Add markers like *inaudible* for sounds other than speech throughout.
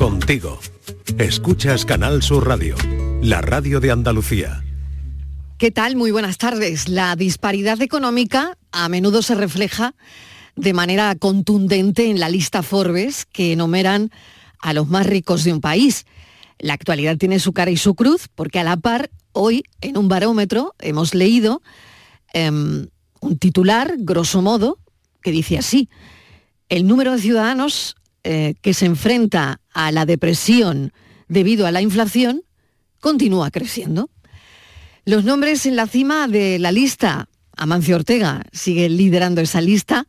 contigo. Escuchas Canal Sur Radio, la radio de Andalucía. ¿Qué tal? Muy buenas tardes. La disparidad económica a menudo se refleja de manera contundente en la lista Forbes que enumeran a los más ricos de un país. La actualidad tiene su cara y su cruz porque a la par, hoy en un barómetro hemos leído em, un titular, grosso modo, que dice así, el número de ciudadanos eh, que se enfrenta a la depresión debido a la inflación continúa creciendo. Los nombres en la cima de la lista, Amancio Ortega sigue liderando esa lista,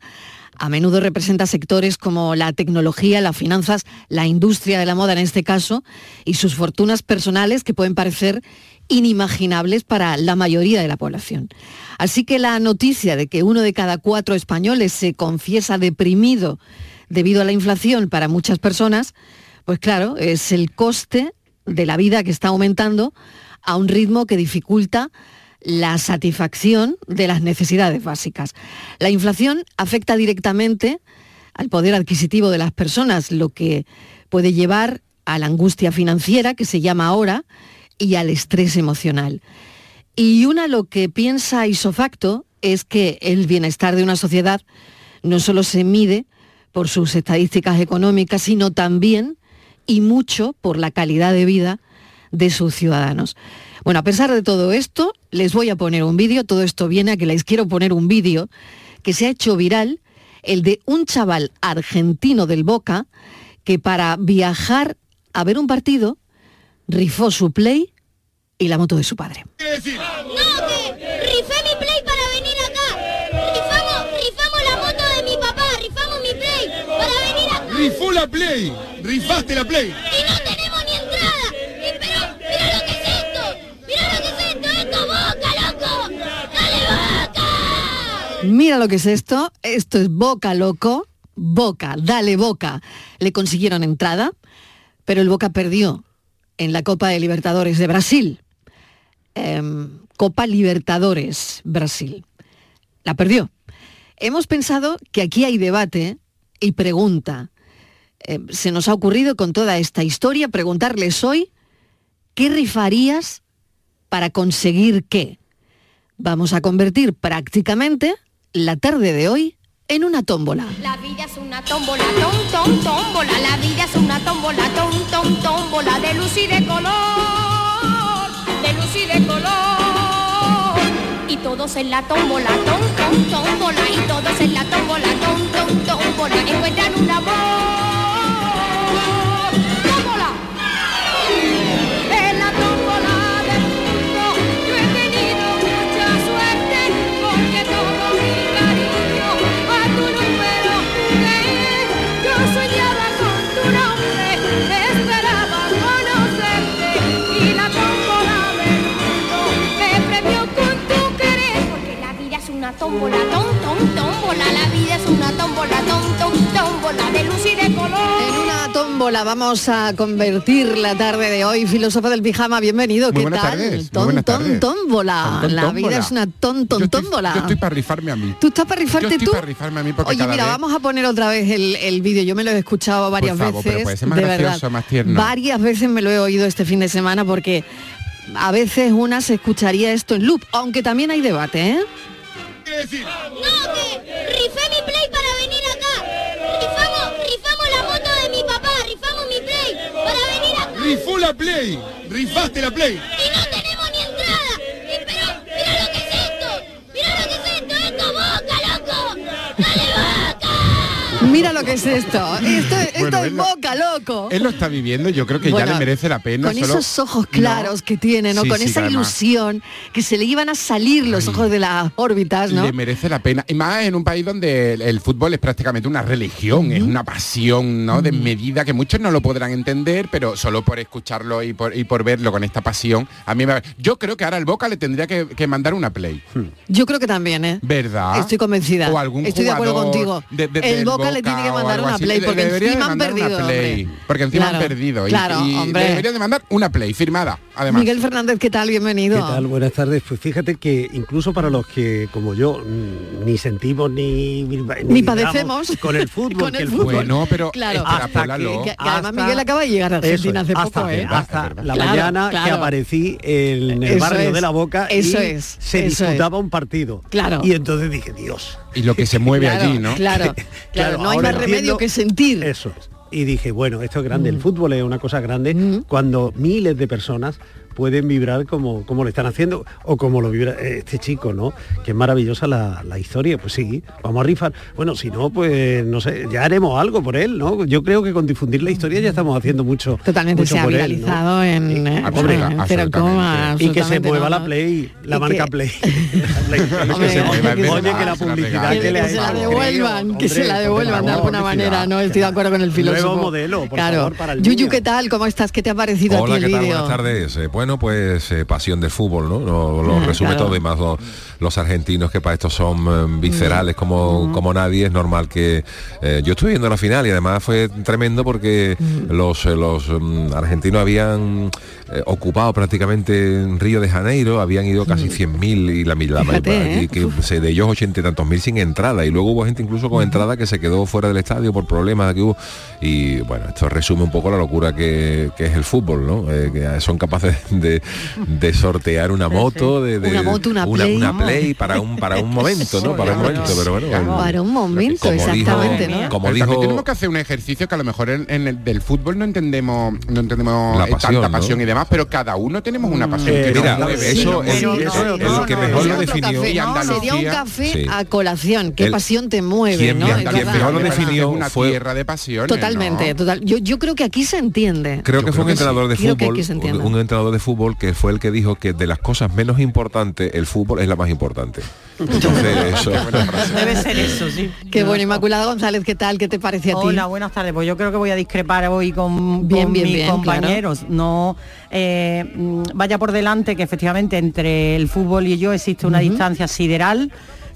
a menudo representa sectores como la tecnología, las finanzas, la industria de la moda en este caso, y sus fortunas personales que pueden parecer inimaginables para la mayoría de la población. Así que la noticia de que uno de cada cuatro españoles se confiesa deprimido debido a la inflación para muchas personas, pues claro, es el coste de la vida que está aumentando a un ritmo que dificulta la satisfacción de las necesidades básicas. La inflación afecta directamente al poder adquisitivo de las personas, lo que puede llevar a la angustia financiera, que se llama ahora, y al estrés emocional. Y una lo que piensa isofacto es que el bienestar de una sociedad no solo se mide por sus estadísticas económicas, sino también y mucho por la calidad de vida de sus ciudadanos. Bueno, a pesar de todo esto, les voy a poner un vídeo, todo esto viene a que les quiero poner un vídeo que se ha hecho viral, el de un chaval argentino del Boca que para viajar a ver un partido rifó su play y la moto de su padre. No, que rifé mi play para venir acá. Rifamos, rifamos la moto de mi papá, rifamos mi play para venir acá. Rifó la play, rifaste la play. Y no tenemos ni entrada. Y pero, mira lo que es esto. Mira lo que es esto. Esto es boca, loco. Dale boca. Mira lo que es esto, esto es Boca Loco, Boca, dale Boca. Le consiguieron entrada, pero el Boca perdió en la Copa de Libertadores de Brasil. Em, Copa Libertadores Brasil. La perdió. Hemos pensado que aquí hay debate y pregunta. Em, se nos ha ocurrido con toda esta historia preguntarles hoy, ¿qué rifarías para conseguir qué? Vamos a convertir prácticamente la tarde de hoy en una tómbola. La vida es una tómbola, tom, tom, tómbola. La vida es una tómbola, tom, tom, tómbola. De luz y de color, de luz y de color. Y todos en la tómbola, tom, tom, tómbola. Y todos en la tómbola, tom, tom, tómbola. Encuentran un amor. Una tómbola, tom, tom, tómbola, la vida es una tómbola, tom, tom, tómbola de luz y de color. En una tómbola vamos a convertir la tarde de hoy. Filósofo del pijama, bienvenido. Muy ¿Qué tal? tardes, muy Ton, tómbola. Ton, la vida tómbola. es una ton, ton, Yo estoy- tómbola. Yo estoy para rifarme a mí. ¿Tú estás para rifarte Yo estoy tú? para rifarme a mí porque Oye, cada mira, vez- vamos a poner otra vez el, el vídeo. Yo me lo he escuchado varias favor, pero veces. puede ser más de gracioso, verdad. más tierno. Varias veces me lo he oído este fin de semana porque a veces una se escucharía esto en loop, aunque también hay debate, ¿eh? ¿Qué decir? No, que rifé mi play para venir acá. Rifamos, rifamos la moto de mi papá, rifamos mi play para venir acá. Rifó la play, rifaste la play. Y no tenemos ni entrada. Y pero, mira lo que es esto. Mira lo que es esto. Esto es boca, loco. Dale boca. Mira lo que es esto. Esto, esto Bueno, es lo- boca, loco. Él lo está viviendo, yo creo que Bueno, ya le merece la pena. Con solo- esos ojos No. claros que tiene, ¿no? Sí, con sí, esa además ilusión, que se le iban a salir los ojos de las órbitas, ¿no? Le merece la pena. Y más en un país donde el, el fútbol es prácticamente una religión, es una pasión, ¿no? De medida que muchos no lo podrán entender, pero solo por escucharlo y por, y por verlo con esta pasión, a mí me... Yo creo que ahora el Boca le tendría que, que mandar una play. Yo creo que también, ¿eh? ¿Verdad? Estoy convencida. O algún Estoy de acuerdo contigo. de- de- el del Boca, le tiene que mandar una. Play, porque encima han perdido, porque encima Claro, han perdido. y- claro, y, hombre. debería de mandar una Play firmada, además. Miguel Fernández, ¿qué tal? Bienvenido. ¿Qué tal? Buenas tardes. Pues fíjate que incluso para los que, como yo, mm, ni sentimos ni... Ni vibramos padecemos. Con el *laughs* fútbol. Con que el el fútbol. Bueno, pero Claro. extrapólalo. Que, que además Hasta- Miguel acaba de llegar a Argentina es, hace poco, hasta, ¿eh? hasta la Claro, mañana que claro. aparecí en el Eso barrio es, de la Boca eso y es, se eso disputaba un partido. Claro. Y entonces dije, Dios. Y lo que se mueve Claro, allí, ¿no? Claro, *laughs* claro, no hay más remedio que sentir. Eso es. Y dije, bueno, esto es grande, Mm. el fútbol es una cosa grande cuando miles de personas pueden vibrar como, como lo están haciendo o como lo vibra este chico, ¿no? Que es maravillosa la, la historia, pues sí, vamos a rifar. Bueno, si no, pues no sé, ya haremos algo por él, ¿no? Yo creo que con difundir la historia ya estamos haciendo mucho. Totalmente mucho se ha por él, ¿no? viralizado en, eh, en cero absolutamente. coma, Y que se mueva no, la. Play, la marca que- Play. La *laughs* Play, Hombre, que se mueva. que Oye, que la publicidad que le que ha se la devuelvan, creo, que se la devuelvan de alguna manera, ¿no? Estoy de acuerdo con el filósofo. Nuevo modelo, por claro. favor, para el Yuyu. ¿qué tal? ¿Cómo estás? ¿Qué te ha parecido Hola, a ti ¿qué el tal? vídeo? Buenas tardes. Bueno, pues eh, pasión del fútbol, ¿no? Lo, lo Ah, resume claro. todo y más lo- los argentinos que para esto son eh, viscerales como, como nadie. Es normal que eh, yo estuve viendo la final y además fue tremendo porque los, eh, los mm, argentinos habían ocupado prácticamente en Río de Janeiro, habían ido casi 100.000 y la, y que se- de ellos ochenta y tantos mil sin entrada. Y luego hubo gente incluso con entrada que se quedó fuera del estadio por problemas que hubo. Y bueno esto resume un poco la locura que, que es el fútbol no que son capaces de, de sortear una moto de, de- Una moto, una Play. una play para un para un momento no para un momento pero bueno el- Para un momento, como exactamente, dijo, ¿no? como Pero dijo tenemos que hacer un ejercicio que a lo mejor en, en el del fútbol no entendemos no entendemos La eh, pasión, tanta ¿no? pasión y demás, pero cada uno tenemos una pasión Eh, que mira, nos mueve. eso- ¿no? el- no, que mejor Sería lo definió café, Y ¿no? Andalucía. Sería un café Sí. a colación. ¿Qué El- pasión te mueve, quien no? Es quien mejor lo definió es una tierra de pasiones. Totalmente, total. Yo, yo creo que aquí se entiende. Creo que fue un entrenador de fútbol, aquí se entiende. un, un entrenador de fútbol que fue el que dijo que de las cosas menos importantes, el fútbol es la más importante. Entonces, *laughs* eso Debe ser eso, sí. Qué bueno, Inmaculada González, ¿qué tal? ¿Qué te parece a ti? Hola, buenas tardes. Pues yo creo que voy a discrepar hoy con, Bien, con bien, mis bien, compañeros. No eh, mm, vaya por delante que efectivamente entre el fútbol y yo existe una distancia sideral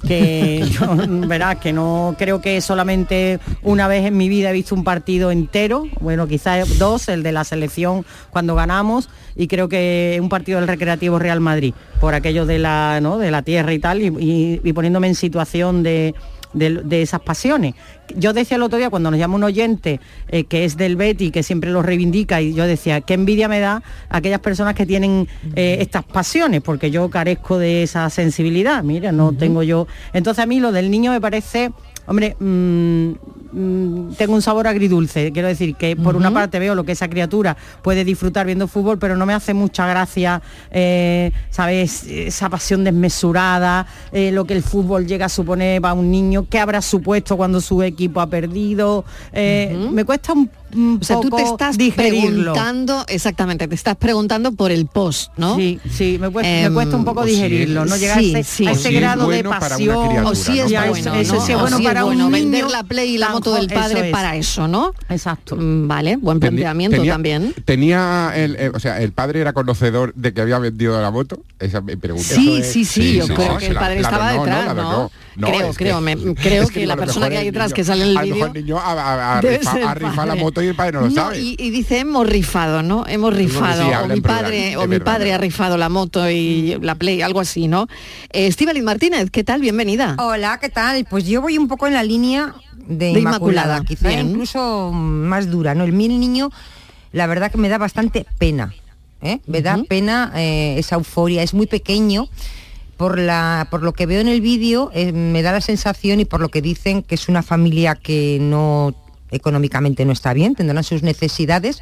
que yo, *laughs* verás que no creo que solamente una vez en mi vida he visto un partido entero, bueno, quizás dos, el de la selección cuando ganamos y creo que un partido del Recreativo Real Madrid por aquello de la, ¿no? de la tierra y tal y, poniéndome en situación de de, de esas pasiones. Yo decía el otro día cuando nos llama un oyente eh, que es del Betty, que siempre lo reivindica, y yo decía, qué envidia me da aquellas personas que tienen eh, estas pasiones, porque yo carezco de esa sensibilidad, mira, no tengo yo. Entonces a mí lo del niño me parece, hombre, mm, mm, tengo un sabor agridulce, quiero decir que por una parte veo lo que esa criatura puede disfrutar viendo fútbol, pero no me hace mucha gracia, eh, ¿sabes? Esa pasión desmesurada, eh, lo que el fútbol llega a suponer para un niño, qué habrá supuesto cuando su equipo ha perdido. eh, Me cuesta un, un O sea, tú te estás digerirlo. preguntando, exactamente, te estás preguntando por el post, ¿no? Sí, sí, me cuesta, me cuesta un poco si digerirlo, es- no llegar sí, a ese, sí. a ese grado de bueno pasión. criatura, O si es bueno, bueno si para un bueno, niño vender la play y la moto del padre eso es. para eso, ¿no? Exacto. Mm, Vale, buen planteamiento tenía- también. Tenía el, eh, o sea, el padre era conocedor de que había vendido la moto. Esa me pregunta. Sí, es- sí, sí, sí, yo creo que el padre la estaba detrás, ¿no? creo, creo, me- creo que, la a persona que hay detrás que sale en el a lo mejor vídeo niño ha, ha- ha *laughs* debe rifa- ser el ha rifado padre. la moto y el padre no lo sabe. Y, y dice hemos rifado, ¿no? Hemos rifado. sí, o mi plural, padre, o mi verdad, padre ha rifado la moto y la play, algo así, ¿no? Eh, Estíbaliz Martínez, ¿qué tal? Bienvenida. Hola, ¿qué tal? Pues yo voy un poco en la línea de, De Inmaculada, Inmaculada, quizá bien. incluso más dura, ¿no? El mil niño, la verdad que me da bastante pena, ¿eh? Me da pena eh, esa euforia, es muy pequeño. Por, la, por lo que veo en el vídeo, eh, me da la sensación y por lo que dicen que es una familia que no económicamente no está bien, tendrán sus necesidades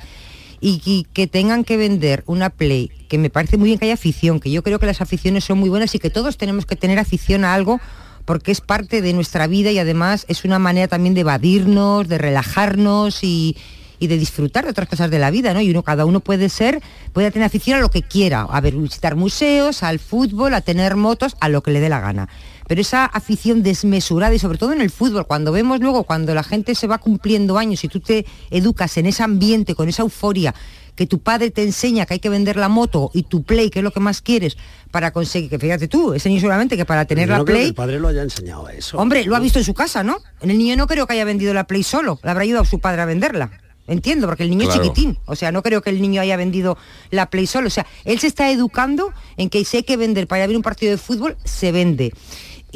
y, que tengan que vender una Play, que me parece muy bien que haya afición, que yo creo que las aficiones son muy buenas y que todos tenemos que tener afición a algo porque es parte de nuestra vida y además es una manera también de evadirnos, de relajarnos y, y de disfrutar de otras cosas de la vida, ¿no? Y uno, cada uno puede ser, puede tener afición a lo que quiera, a ver, visitar museos, al fútbol, a tener motos, a lo que le dé la gana. Pero esa afición desmesurada y sobre todo en el fútbol, cuando vemos luego, cuando la gente se va cumpliendo años y tú te educas en ese ambiente, con esa euforia, que tu padre te enseña que hay que vender la moto y tu play, que es lo que más quieres, para conseguir, que fíjate tú, ese niño seguramente que para tener Yo la no creo que play, el padre lo haya enseñado a eso. Hombre, lo ha visto en su casa, ¿no? En el niño no creo que haya vendido la Play solo, le habrá ayudado a su padre a venderla. Entiendo, porque el niño Claro. es chiquitín. O sea, no creo que el niño haya vendido la Play solo. O sea, él se está educando en que si hay que vender para ir a ver un partido de fútbol, se vende.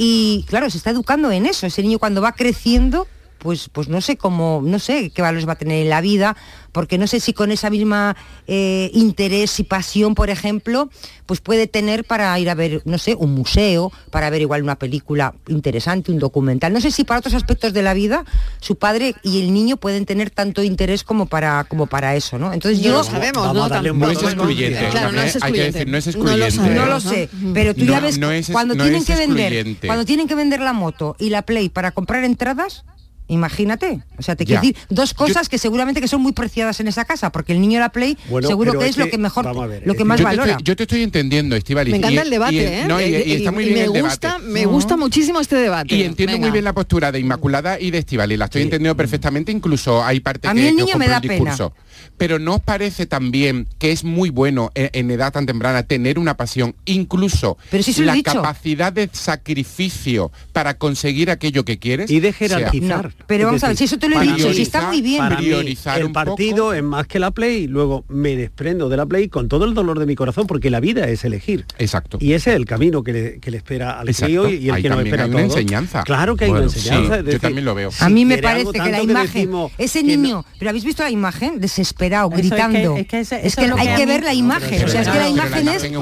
Y claro, se está educando en eso. Ese niño cuando va creciendo, pues, pues no sé cómo, no sé qué valores va a tener en la vida, porque no sé si con esa misma eh, interés y pasión, por ejemplo, pues puede tener para ir a ver, no sé, un museo, para ver igual una película interesante, un documental. No sé si para otros aspectos de la vida su padre y el niño pueden tener tanto interés como para, como para eso, ¿no? Entonces No yo lo sabemos, ¿no? Tampoco, No es ¿no? excluyente. Claro, no es Hay que excluyente. decir, no es No lo excluyente. sabemos. no lo sé, pero tú No, ya ves no es- cuando no tienen es que vender, cuando tienen que vender la moto y la Play para comprar entradas, imagínate. O sea, te Ya. quiero decir dos cosas que seguramente que son muy preciadas en esa casa, porque el niño la Play Bueno, seguro que es es, lo que, mejor, ver, lo es que más yo, te valora. estoy, yo te estoy entendiendo, Estivali. Me encanta el debate, ¿eh? no, y, y está muy y bien me el gusta, debate. me gusta muchísimo este debate. Y entiendo Venga. muy bien la postura de Inmaculada y de Estivali, la estoy entendiendo perfectamente, incluso hay parte A que, mí el niño me compro da el pena. discurso. Pero ¿no os parece también que es muy bueno en, en edad tan temprana tener una pasión, incluso Pero si se lo he la capacidad de sacrificio para conseguir aquello que quieres? Y de sea, jerarquizar. Pero vamos a ver, si eso te lo he dicho, si está muy bien. Para mí, Priorizar el un partido poco. es más que la Play, luego me desprendo de la Play con todo el dolor de mi corazón, porque la vida es elegir. Exacto. Y ese es el camino que le, que le espera al crío y, el Ahí que nos espera hay a una todos. enseñanza. Claro que hay Bueno, una enseñanza. sí, yo también lo veo. si a mí me parece que la imagen, decimos ese no- niño, pero habéis visto la imagen desesperado, Eso es que- gritando. es que Es hay que ver la imagen, o sea, es que la imagen es de,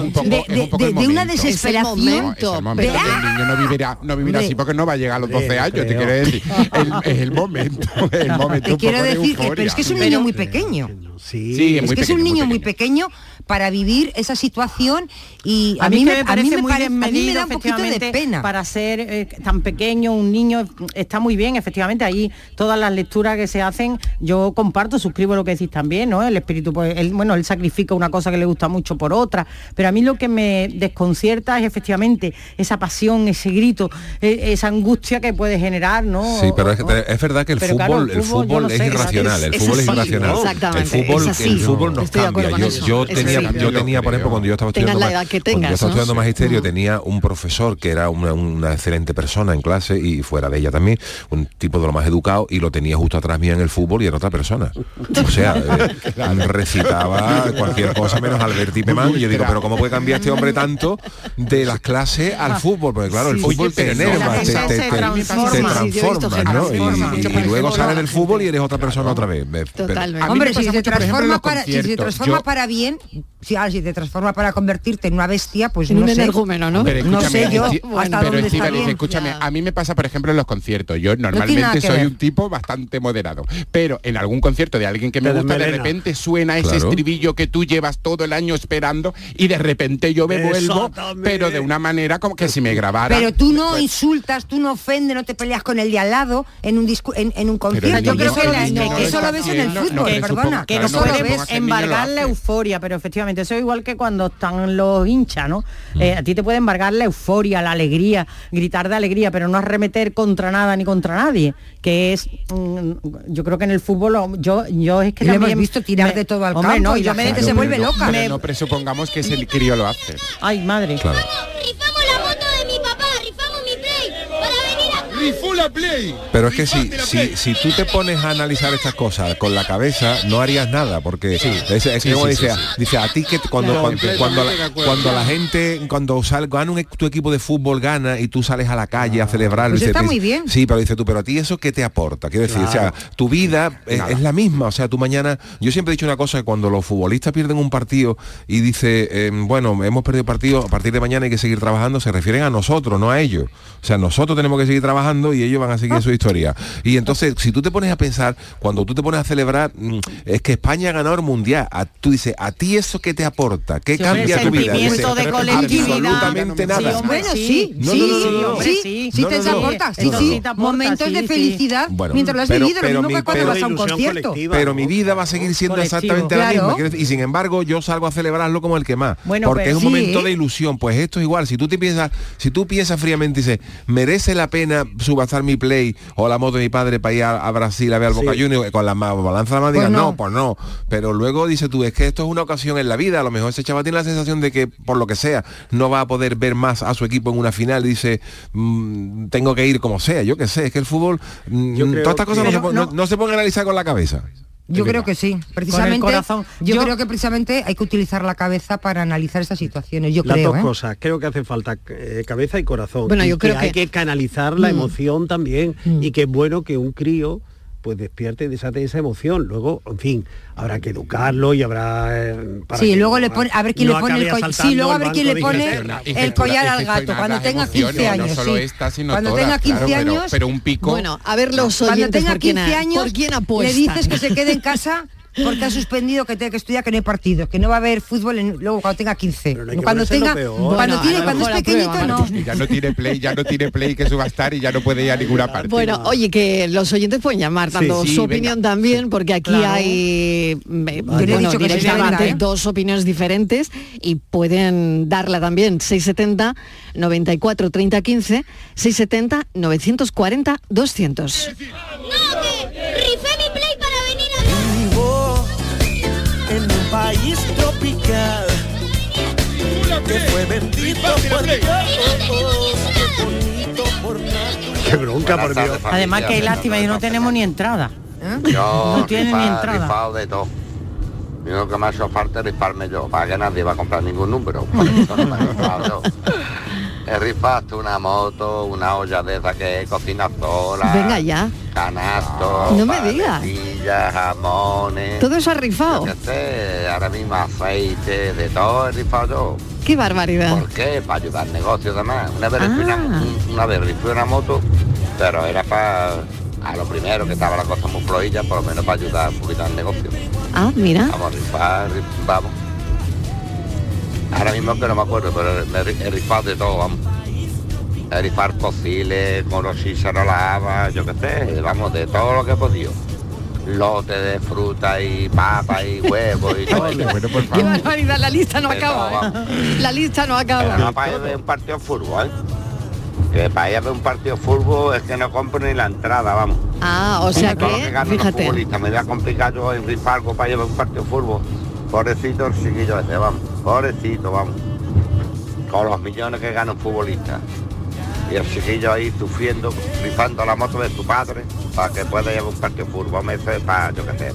una desesperación. el niño no vivirá, no vivirá Hombre. así porque no va a llegar a los 12 Hombre, años, te quiero decir. *laughs* Es el momento, *laughs* el momento. Te quiero de decir que, pero es que es un niño muy pequeño. Sí, Sí, Es muy que es un muy niño muy pequeño. Para vivir esa situación y a, a mí, me, parece a mí me muy parece- a mí me desmedido, da un poquito de pena. para ser eh, tan pequeño un niño está muy bien efectivamente ahí todas las lecturas que se hacen yo comparto suscribo lo que decís también no el espíritu pues él, bueno él sacrifica una cosa que le gusta mucho por otra pero a mí lo que me desconcierta es efectivamente esa pasión ese grito eh, esa angustia que puede generar no Sí, pero es, es verdad que el Pero fútbol, claro, el el fútbol, yo fútbol no es sé, irracional, el es fútbol es así, irracional. ¿no? El Exactamente, fútbol, es así. el fútbol nos cambia. Yo, es tenía, yo tenía, por ejemplo, cuando yo estaba estudiando, la ma- edad que cuando yo estaba estudiando magisterio, tenía un profesor que era una, una excelente persona en clase y fuera de ella también, un tipo de lo más educado y lo tenía justo atrás mía en el fútbol y era otra persona. O sea, eh, *laughs* recitaba cualquier cosa menos Alberti Pemán y yo digo, pero ¿cómo puede cambiar este hombre tanto de las clases al fútbol? Porque claro, el fútbol te enerva, te, eso te- se te- transforma. te Sí, sí, yo he visto transforma, ¿no? Y, luego ejemplo, sale del fútbol y eres otra persona otra vez. Totalmente. Hombre, si se transforma para bien, si, ahora, si te transforma para convertirte en una bestia, pues En no un sé. energúmeno, ¿no? Pero No escúchame, sé yo hasta pero dónde está bien. escúchame, Ya. a mí me pasa, por ejemplo, en los conciertos. Yo normalmente soy ver. un tipo bastante moderado, pero en algún concierto de alguien que me gusta, de repente suena ese estribillo que tú llevas todo el año esperando y de repente yo me vuelvo, pero de una manera como que si me grabara. Pero tú no pues, insultas, tú no ofendes, no te peleas con el de al lado en un discu- en, en un concierto. Yo creo que, eso lo ves en el fútbol, perdona. que no no, puede pero supongo que el niño lo embargar la euforia, pero efectivamente eso es igual que cuando están los hinchas, ¿no? Eh, a ti te puede embargar la euforia, la alegría, gritar de alegría, pero no arremeter contra nada ni contra nadie, que es, mm, yo creo que en el fútbol, yo, yo es que lo hemos visto tirar de todo al Hombre, campo no, y yo me- se vuelve no, loca. no presupongamos que ese crío lo hace. Ay, madre. Claro. Rifamos la moto de mi papá, rifamos mi play para venir acá. Rifó la Play. Pero es que si, si, si tú te pones a analizar estas cosas con la cabeza, no harías nada, porque es, es Sí, como sí, dice, sí, dice, a ti que cuando, Claro, cuando, cuando, la, acuerdo. cuando la gente, cuando sale, gana un, tu equipo de fútbol, gana y tú sales a la calle a celebrarlo. Pues está dice- muy bien. Sí, pero dice tú, pero a ti eso qué te aporta? Quiero decir, o sea, tu vida es, es la misma, o sea, tú mañana, yo siempre he dicho una cosa, que cuando los futbolistas pierden un partido y dice, eh, bueno, hemos perdido partido, a partir de mañana hay que seguir trabajando, se refieren a nosotros, no a ellos. O sea, nosotros tenemos que seguir trabajando celebrando y ellos van a seguir su historia. Y entonces, si tú te pones a pensar, cuando tú te pones a celebrar, mm, es que España ha ganado el mundial, a- tú dices, ¿a ti eso qué te aporta? ¿Qué Sí, cambia tu vida? sentimiento Dice, de colectividad. Absolutamente Sí, hombre, sí. sí, No, sí, no, no, sí, te aporta, momentos sí, de sí. felicidad Bueno, mientras lo has pero- vivido, lo pero mismo mi- que cuando pero vas a un concierto. pero mi vida va a seguir siendo Colectivo. exactamente la misma. Y sin embargo, yo salgo a celebrarlo como el que más. Bueno, porque pero- es un Sí. momento de ilusión. Pues esto es igual. Si tú te piensas, si tú piensas fríamente y dices, ¿merece la pena subastar mi play o la moto de mi padre para ir a, a Brasil a ver al Boca Sí. Juniors con la balanza de la mano? Pues Digas, no. no. pues no. Pero luego dices tú, es que esto es una ocasión en la vida. A lo mejor ese chaval tiene la sensación de que, por lo que sea, no va a poder ver más a su equipo en una final dice, "Mm, tengo que ir como sea. Yo qué sé, es que el fútbol, mm, todas estas cosas no- no- no se pueden analizar con la cabeza. Yo creo que sí, precisamente. corazón. Yo, Yo- creo que precisamente hay que utilizar la cabeza para analizar estas situaciones. Yo Las creo, dos ¿eh? cosas, creo que hace falta eh, cabeza y corazón. Bueno, Y yo creo hay que- que canalizar la Mm. emoción también Mm. y que es bueno que un crío pues despierte y desate esa emoción. Luego, en fin, habrá que educarlo y habrá... eh, para Sí, que luego le pone, a ver quién no le pone el collar. Sí, luego a el ver quién le pone el collar al gato cuando tenga emociones, 15 años. No solo sí. esta, sino cuando todas, tenga 15 claro, pero- años, pero, un pico. Bueno, a ver los cuando tenga por quién, 15 a- años, por quién le dices que se quede en casa porque ha suspendido que tiene que estudiar que no hay partidos, que no va a haber fútbol en- luego cuando tenga 15. Pero no que cuando tenga cuando Bueno, tiene cuando es pequeñito no. Ya no tiene play, ya no tiene play que subastar y ya no puede ir a ninguna parte. Bueno, oye, que los oyentes pueden llamar dando Sí, su venga. opinión también, porque aquí Claro. hay he bueno, dicho que soy directamente verdad, ¿eh? dos opiniones diferentes y pueden darla también 670 94 30 15 670 940 200. No, que que fue bendito Rifaste la por play. Dios, bonito por naturaleza. Qué bronca, por Dios. Además que lástima y no tenemos ni entrada. Yo No tiene ni entrada. rifado de todo. Lo único que me ha hecho falta es rifarme yo, para que nadie va a comprar ningún número. Por eso no me he rifado yo. He rifado hasta una moto, una olla de esa que cocina sola. Venga ya, Canastos, No me digas. jamones. todo eso ha rifado. Yo sé, ahora mismo aceite, de todo he rifado yo. Qué barbaridad. ¿Por qué? Para ayudar al negocio además. Una vez, Ah. una, una vez una moto, pero era para a lo primero que estaba la cosa muy flojilla, por lo menos para ayudar un poquito al negocio. Ah, mira. Vamos a rifar, rif- vamos. Ahora mismo que no me acuerdo, pero ri- he rifado de todo, vamos. He rifar posibles, con los lava, yo qué sé, vamos, de todo lo que he podido. Lote de fruta y papa y huevos y *laughs* todo. Qué bueno, por Qué favor. barbaridad, la lista no acaba. ¿eh? La lista no Pero acaba. no para ir a ver un partido de fútbol, ¿eh? Que para ir a ver un partido de fútbol es que no compro ni la entrada, vamos. Ah, o sea Todo lo que que, ganan los fíjate, futbolistas, me voy a complicar yo en rifar algo para ir a ver un partido de fútbol. Pobrecito el chiquillo ese, vamos. Pobrecito, vamos. Con los millones que gana un futbolista. Y el chiquillo ahí sufriendo, rifando la moto de su padre para que pueda ver un partido de fútbol. Me dice para, yo qué sé.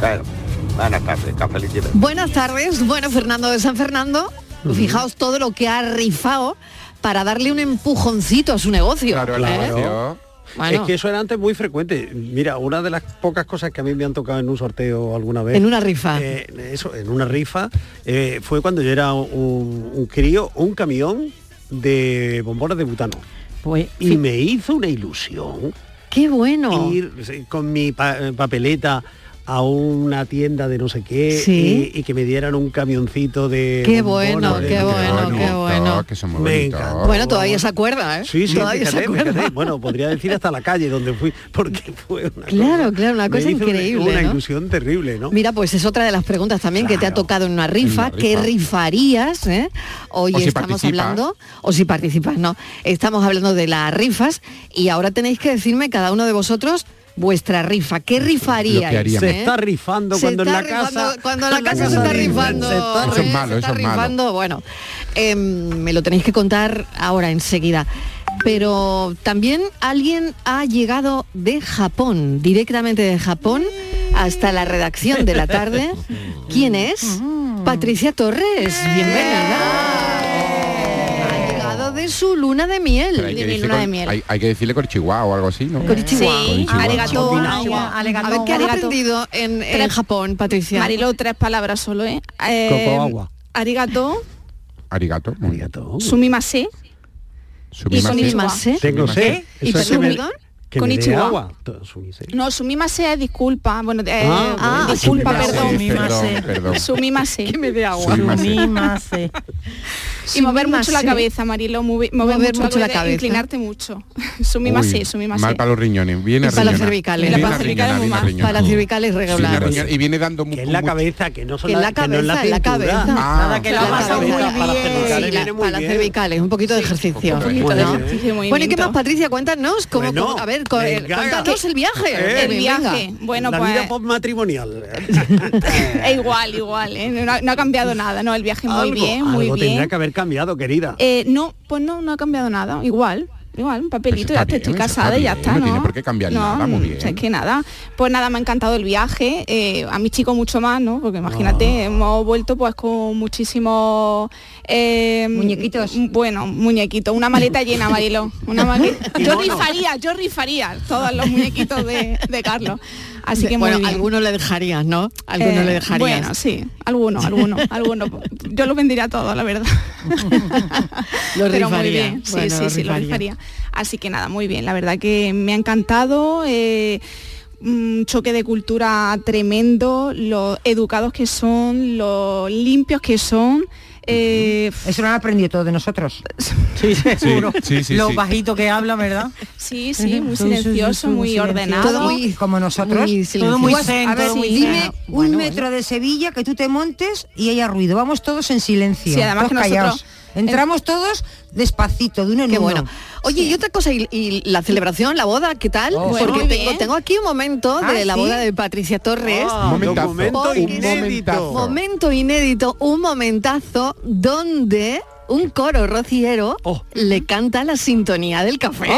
Pero, buenas tardes. Buenas tardes. Bueno, Fernando de San Fernando, fijaos todo lo que ha rifado para darle un empujoncito a su negocio. Claro, ¿eh? negocio. Bueno, Es que eso era antes muy frecuente. Mira, una de las pocas cosas que a mí me han tocado en un sorteo alguna vez. en una rifa. eh, eso, en una rifa, eh, fue cuando yo era un, un crío, un camión de bombones de butano. Pues Y me hizo una ilusión Qué bueno. ir con mi pa- papeleta a una tienda de no sé qué Sí. y, y que me dieran un camioncito de Qué bueno, de qué bueno, qué bueno. Que son muy Me. Bueno, todavía se acuerda, ¿eh? Sí, sí, todavía se fíjate, acuerda. fíjate. Bueno, podría decir hasta la calle donde fui, *laughs* porque fue una Claro, cosa, claro, una cosa increíble, Una, ¿no? ilusión terrible, ¿no? Mira, pues es otra de las preguntas también que te ha tocado en una rifa. Una ¿Qué rifa. rifarías? eh? Hoy O estamos hablando, o si participas, no. Estamos hablando de las rifas y ahora tenéis que decirme cada uno de vosotros vuestra rifa. ¿Qué rifaríais? Se eh? está rifando Se cuando en la casa cuando en la casa se está rifando, se está Eso es malo, se está eso es malo. rifando. Bueno, em, me lo tenéis que contar ahora enseguida. Pero también alguien ha llegado de Japón, directamente de Japón, hasta la redacción de la tarde. *laughs* ¿Quién es? Patricia Torres, bienvenida. De su luna de miel. Hay, que de luna de con- miel. hay- hay que decirle con chihuahua o algo así, ¿no? Sí, Konnichiwa. arigato. A ver, ¿qué has Arigato. aprendido en, en Japón, Patricia? Marilo, tres palabras solo, ¿eh? eh Coco agua. Arigato, Arigato. Arigato. sumimase, Sumimase. Tengo ¿Qué? sed. ¿Y perdón? Que Con. No, sumimase es disculpa. Bueno, eh, Ah, Ah, disculpa, perdón. Sumimase. Que me dé agua. Sumimase. *laughs* Y mover mucho la cabeza, Marilo, mover, mucho, mucho la la cabeza. inclinarte mucho. *laughs* Sumimase, Uy, sumimase. Mal para los riñones. Viene para las cervicales. Viene Para las cervicales muy. Para las cervicales riñona. Y viene dando mu- Que es la cabeza, que no son en la cabeza, en la cabeza. Ah, Nada, que La pasado muy cabeza, bien. para las cervicales muy un poquito de ejercicio. Un poquito de ¿no? ejercicio y Bueno, ¿y qué más, Patricia? Cuéntanos. ¿cómo, a ver, eh, cuéntanos el viaje. Eh, El Venga. viaje. Bueno, la pues vida postmatrimonial. es *laughs* igual, igual, ¿eh? no, ha- no ha cambiado nada, ¿no? El viaje muy Algo- bien, muy algo bien. tendrá que haber cambiado, querida. Eh, no, pues no, no ha cambiado nada, igual. Igual, un papelito, Eso ya te estoy bien, casada y ya está, no ¿no? tiene por qué cambiar nada, muy bien. o sea, es que nada. Pues nada, me ha encantado el viaje, eh, a mi chico mucho más, ¿no? Porque imagínate, Ah. hemos vuelto pues con muchísimos... eh, Muñequitos. Bueno, muñequitos, una maleta llena, Marilo. Una maleta. *laughs* Yo rifaría, yo rifaría todos los muñequitos de, de Carlos. Así que bueno, muy bien. algunos le dejarías, ¿no? Algunos Eh, le dejarías. Bueno, sí, algunos, algunos, *laughs* algunos. Yo lo vendería todo, la verdad. Lo Pero muy bien, sí, Bueno, sí, lo sí, lo rifaría. Así que nada, muy bien, la verdad que me ha encantado. eh, un choque de cultura tremendo, lo educados que son, lo limpios que son. Eh, Eso lo han aprendido todos de nosotros. Sí, *laughs* seguro. sí, sí, Lo bajito que habla, ¿verdad? sí, sí, muy silencioso, muy ordenado. Todo muy como nosotros. muy Todo muy zen, a ver, todo muy dime un Bueno, metro de Sevilla que tú te montes y haya ruido. Vamos todos en silencio. Sí, además todos que nosotros- callados. Entramos todos despacito, de uno en Qué uno. bueno. Oye, y otra cosa, y, y la celebración, la boda, ¿qué tal? Oh, Porque tengo, tengo aquí un momento Ah, de la ¿sí? boda de Patricia Torres. Ah, Un Un inédito. momentazo. Momento inédito, un momentazo donde un coro rociero Oh. le canta la sintonía del café.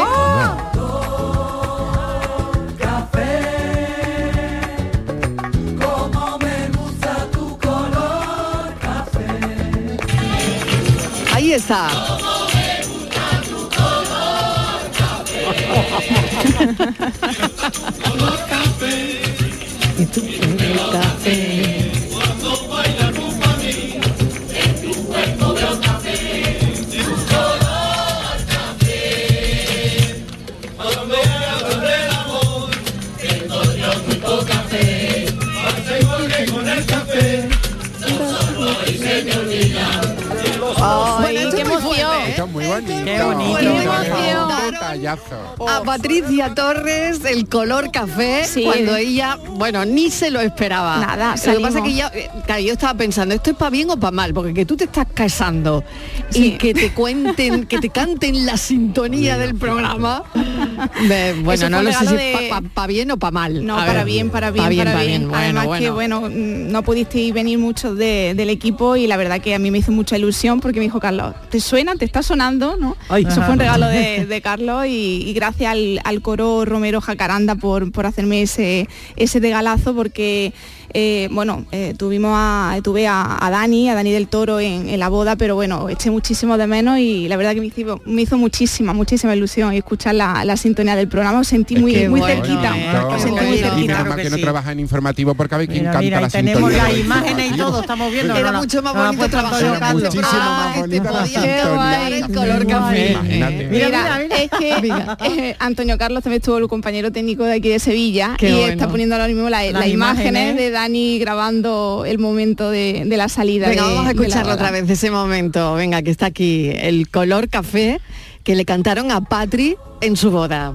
Ahí *laughs* emoción. A Patricia Torres el color café Sí. cuando ella, bueno, ni se lo esperaba. Nada, Lo que pasa es que ya, eh, claro, yo estaba pensando, ¿esto es para bien o para mal? Porque que tú te estás casando y que te cuenten, que te canten la sintonía del programa, me- bueno, no lo sé si de- para bien o para mal. No, A para ver. bien, para bien, Pa' para pa' bien. Bueno, Además bueno. que bueno, no pudisteis venir muchos de- del equipo y la verdad que a mí me hizo mucha ilusión porque me dijo Carlos, ¿te suena? ¿Te está sonando? ¿no? Ay. Eso fue un regalo de, de Carlos y, y gracias al, coro Romero Jacaranda por, por hacerme ese, ese regalazo porque eh, bueno, eh, tuvimos a, tuve a, a Dani, a Dani del Toro en, en la boda, pero bueno, eché muchísimo de menos y la verdad que me hizo, me hizo muchísima, muchísima ilusión escuchar la, la sintonía del programa, os sentí muy, muy bueno, cerquita, sentí muy bueno. Y cerquita. mal que que no sí. trabaja en informativo porque a ver quién Mira, canta mira, la y tenemos sintonía las imágenes y todo, estamos viendo. Era mucho más ha bonito puesto trabajar Muchísimo Ah, más te bonita la podía sintonía. dar el color café. Mira, es que *laughs* eh, Antonio Carlos también estuvo el compañero técnico de aquí de Sevilla Qué y bueno. está poniendo ahora mismo la- las, imágenes. de Dani grabando el momento de, de la salida. Venga, de- vamos a escucharlo otra vez, ese momento. Venga, que está aquí, el color café que le cantaron a Patri en su boda.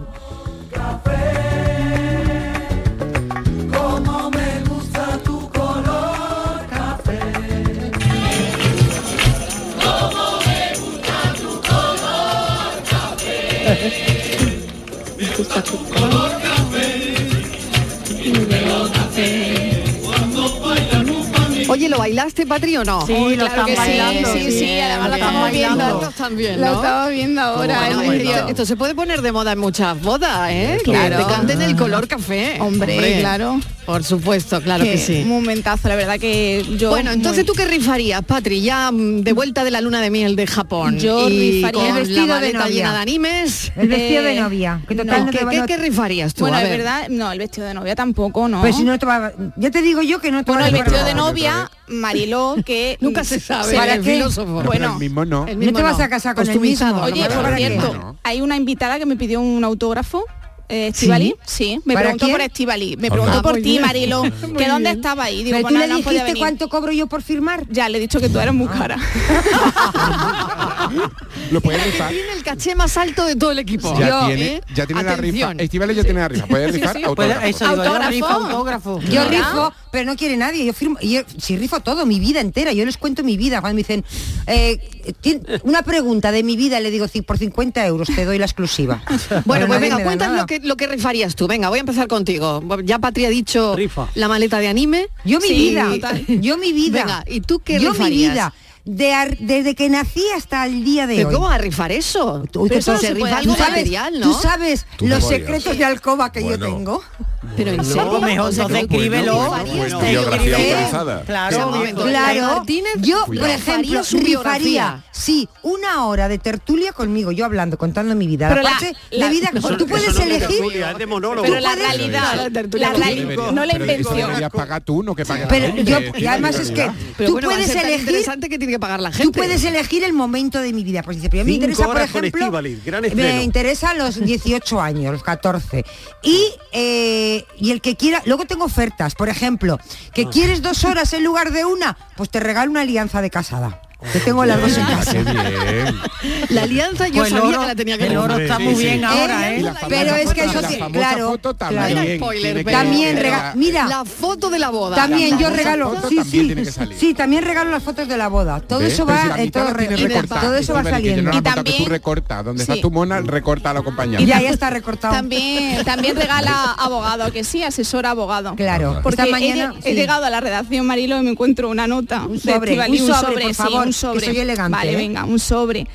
Bailaste, Patri, o no? Sí, Uy, lo claro están que sí, bailando. sí, sí, además lo estamos bien. viendo. Los también, Lo estamos viendo ahora. Bueno, el vídeo. esto, esto se puede poner de moda en muchas bodas, ¿eh? Claro. Que te canten el color café. Hombre, claro. Por supuesto, claro que sí. Un momentazo, la verdad que yo... Bueno, entonces muy- tú qué rifarías, Patri, ya mm, de vuelta de la luna de miel de Japón. Yo y rifaría con el vestido de la novia. llena de animes. El vestido de Eh, novia. Que total no, ¿qué, rifarías tú? Bueno, A es ver. verdad, no, el vestido de novia tampoco, ¿no? Pues si no te va, ya te digo yo que no te bueno, va el vestido de novia, Mariló, que *laughs* Nunca se sabe, ¿Para el qué? filósofo. Bueno, el mismo no. el No te vas a casar con el mismo. Oye, por cierto, hay una invitada que me pidió un autógrafo. Eh, Estivali, sí, me ¿Para preguntó por Estivali, me preguntó Ah, por muy ti. Marilo, *laughs* que dónde estaba ahí. Digo, Pero tú nada, le dijiste venir. cuánto cobro yo por firmar. Ya, le he dicho que tú eres muy Ah. cara. *laughs* Lo puedes rifar. Tiene el caché más alto de todo el equipo. Ya Yo, tiene, ¿eh? ya tiene la rifa. Estivales ya tiene la rifa. Puedes rifar autógrafos. eso digo, yo Autógrafo. Yo rifo, pero no quiere nadie. Yo firmo, yo si rifo todo, mi vida entera. Yo les cuento mi vida. Cuando me dicen eh, una pregunta de mi vida, le digo "Sí, por 50 euros te doy la exclusiva. Bueno, pues venga, cuéntanos lo que, lo que rifarías tú. Venga, voy a empezar contigo. Ya Patria ha dicho Rifa. la maleta de anime. Yo mi Sí. vida, yo mi vida. Venga, ¿y tú qué Yo mi rifarías? vida. De ar- desde que nací hasta el día de ¿Pero hoy. cómo a rifar eso? Uy, Pero eso se se rifa puede algo hacer. ¿Tú sabes- material, ¿no? Tú sabes Tú los podrías. secretos de alcoba que Bueno. yo tengo. Pero en serio. Mejor, O sea, entonces que- escríbelo. Biografía autorizada. Claro, Claro, yo, por ejemplo, rifaría, sí, una hora de tertulia conmigo, yo hablando, contando mi vida. Pero la parte la- de vida Eso- tú puedes no elegir. tertulia, es de monólogo. Pero la realidad, La realidad, no la invención. pagar tú, no que Pero yo, y además es que tú puedes elegir interesante que tiene que pagar la gente. Tú puedes elegir el momento de mi vida. Pues dice, pero me interesa, por ejemplo, me interesa los 18 años, los 14. Y, eh, y el que quiera, luego tengo ofertas, por ejemplo, que Ah. quieres dos horas en lugar de una, pues te regalo una alianza de casada. Tengo las dos en Ah, casa. La alianza yo Pues sabía oro- que la tenía que el oro está muy sí. bien ahora, Eh, la Pero es que eso la sí, claro, foto claro. también. Spoiler, También era- rega- mira, La foto de la boda. También La yo regalo, sí, también sí, sí, también regalo las fotos de la boda. Todo ¿Ves? eso va, si la eh, mitad todo, la todo eso va saliendo. la Y tú también- recortas. Donde está tu mona, recorta al acompañante. Y ya está recortado. También, también regala *laughs* abogado, que sí, asesora abogado. Claro, Porque mañana he, llegado a la redacción Marilo y me encuentro una nota. De un sobre, por favor, un que sobre. soy elegante, Vale, ¿eh? venga, un sobre.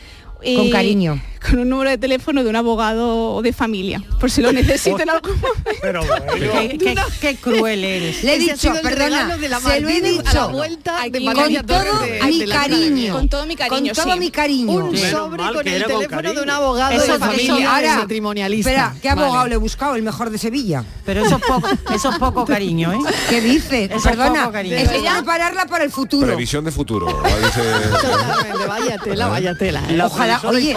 Con cariño. Con un número de teléfono de un abogado de familia, por si lo *laughs* necesito en algún momento. Pero *laughs* bueno. Qué, qué- qué cruel eres. Le he dicho, perdona, de la se lo he Martínez a la dicho. vuelta Aquí, con todo de- mi de cariño. Con todo mi cariño, Con todo sí. mi cariño. Un Menos sobre con el con teléfono de un abogado Eso- de eso- familia Ahora, matrimonialista. Espera, ¿qué abogado Vale. le he buscado? El mejor de Sevilla. Pero eso es poco, eso es poco cariño, ¿eh? ¿Qué? Eso es Perdona, poco cariño. esto es prepararla para el futuro. Previsión de futuro. *laughs* dice- vaya tela, vaya tela. ¿eh? Ojalá, oye,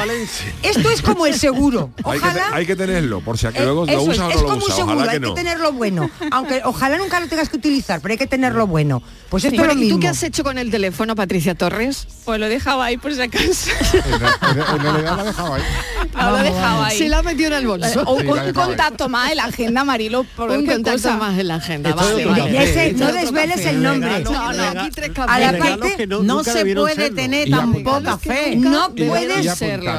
esto es como el seguro. *laughs* Hay que, hay tenerlo, por si a que eh, luego lo eso es, o no lo como un usa. seguro, hay que no. tenerlo bueno. Aunque ojalá nunca lo tengas que utilizar, pero hay que tenerlo bueno. Pues esto es lo ¿Y mismo. tú qué has hecho con el teléfono, Patricia Torres? Pues lo dejaba ahí por si acaso. *laughs* En, realidad ahí. No, lo dejaba ahí. Se la ha metido en el bolso. O Sí, un, contacto más en la agenda, Marilo, por Un contacto cosa. más en la agenda. Vale, vale. Ese, no desveles el nombre. Regalo- No, no, rega- aquí tres A la parte- no, se puede tener tampoco fe. No puedes.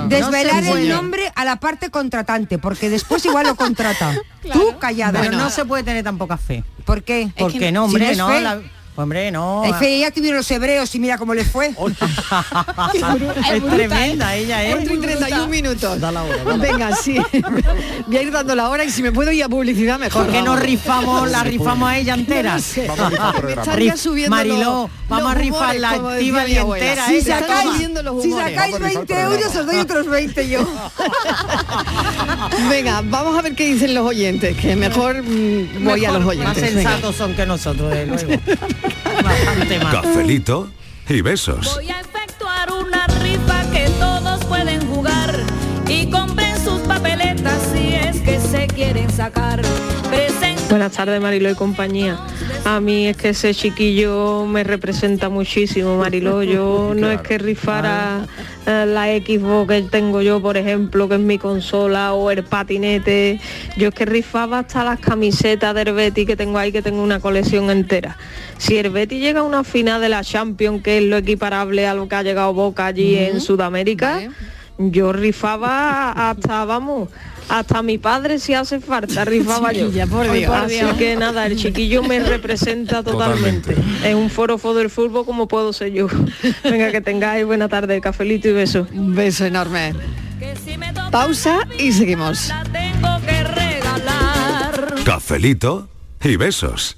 Desvelar No el puede. nombre a la parte contratante, porque después igual lo contrata. *laughs* Tú callada. Pero no se puede tener tan poca fe. ¿Por qué? Porque no, si hombre, es no. fe, la- hombre, no. Es fe, ya tuvieron los hebreos y mira cómo les fue. *laughs* es tremenda ella, ¿eh? 4 y 31 minutos. Da la hora, da la Venga, sí. *laughs* Voy a ir dando la hora y si me puedo ir a publicidad mejor. ¿Por qué no vamos. rifamos, la *laughs* rifamos a ella entera? Vamos a rifar Me programa. están Rif- ya subiendo Mariló, los- vamos a rifar la activa y entera, Si ¿eh? Sacáis, si sacáis Vamos a rifar 20 programa. euros, os doy otros 20 yo. Venga, vamos a ver qué dicen los oyentes, que mejor mm, voy a los Más oyentes. venga. sensatos son que nosotros, de luego. Bastante más. Cafelito y besos. Voy a efectuar una rifa que todos pueden jugar y compren sus papeletas si es que se quieren sacar. Buenas tardes Marilo y compañía. A mí es que ese chiquillo me representa muchísimo, Marilo. *laughs* Yo no es que rifara eh, la Xbox que tengo yo, por ejemplo, que es mi consola, o el patinete. Yo es que rifaba hasta las camisetas del Betty que tengo ahí, que tengo una colección entera. Si el Betty llega a una final de la Champions, que es lo equiparable a lo que ha llegado Boca allí en Sudamérica, yo rifaba hasta, vamos, hasta mi padre si hace falta, rifaba yo. Chiquilla, por Dios. Así que nada, el chiquillo me *laughs* representa totalmente. Totalmente. Es un forofo del fútbol como puedo ser yo. *laughs* Venga, que tengáis buena tarde, cafelito y besos. Un beso enorme. Pausa y seguimos. la tengo que regalar. Cafelito y besos.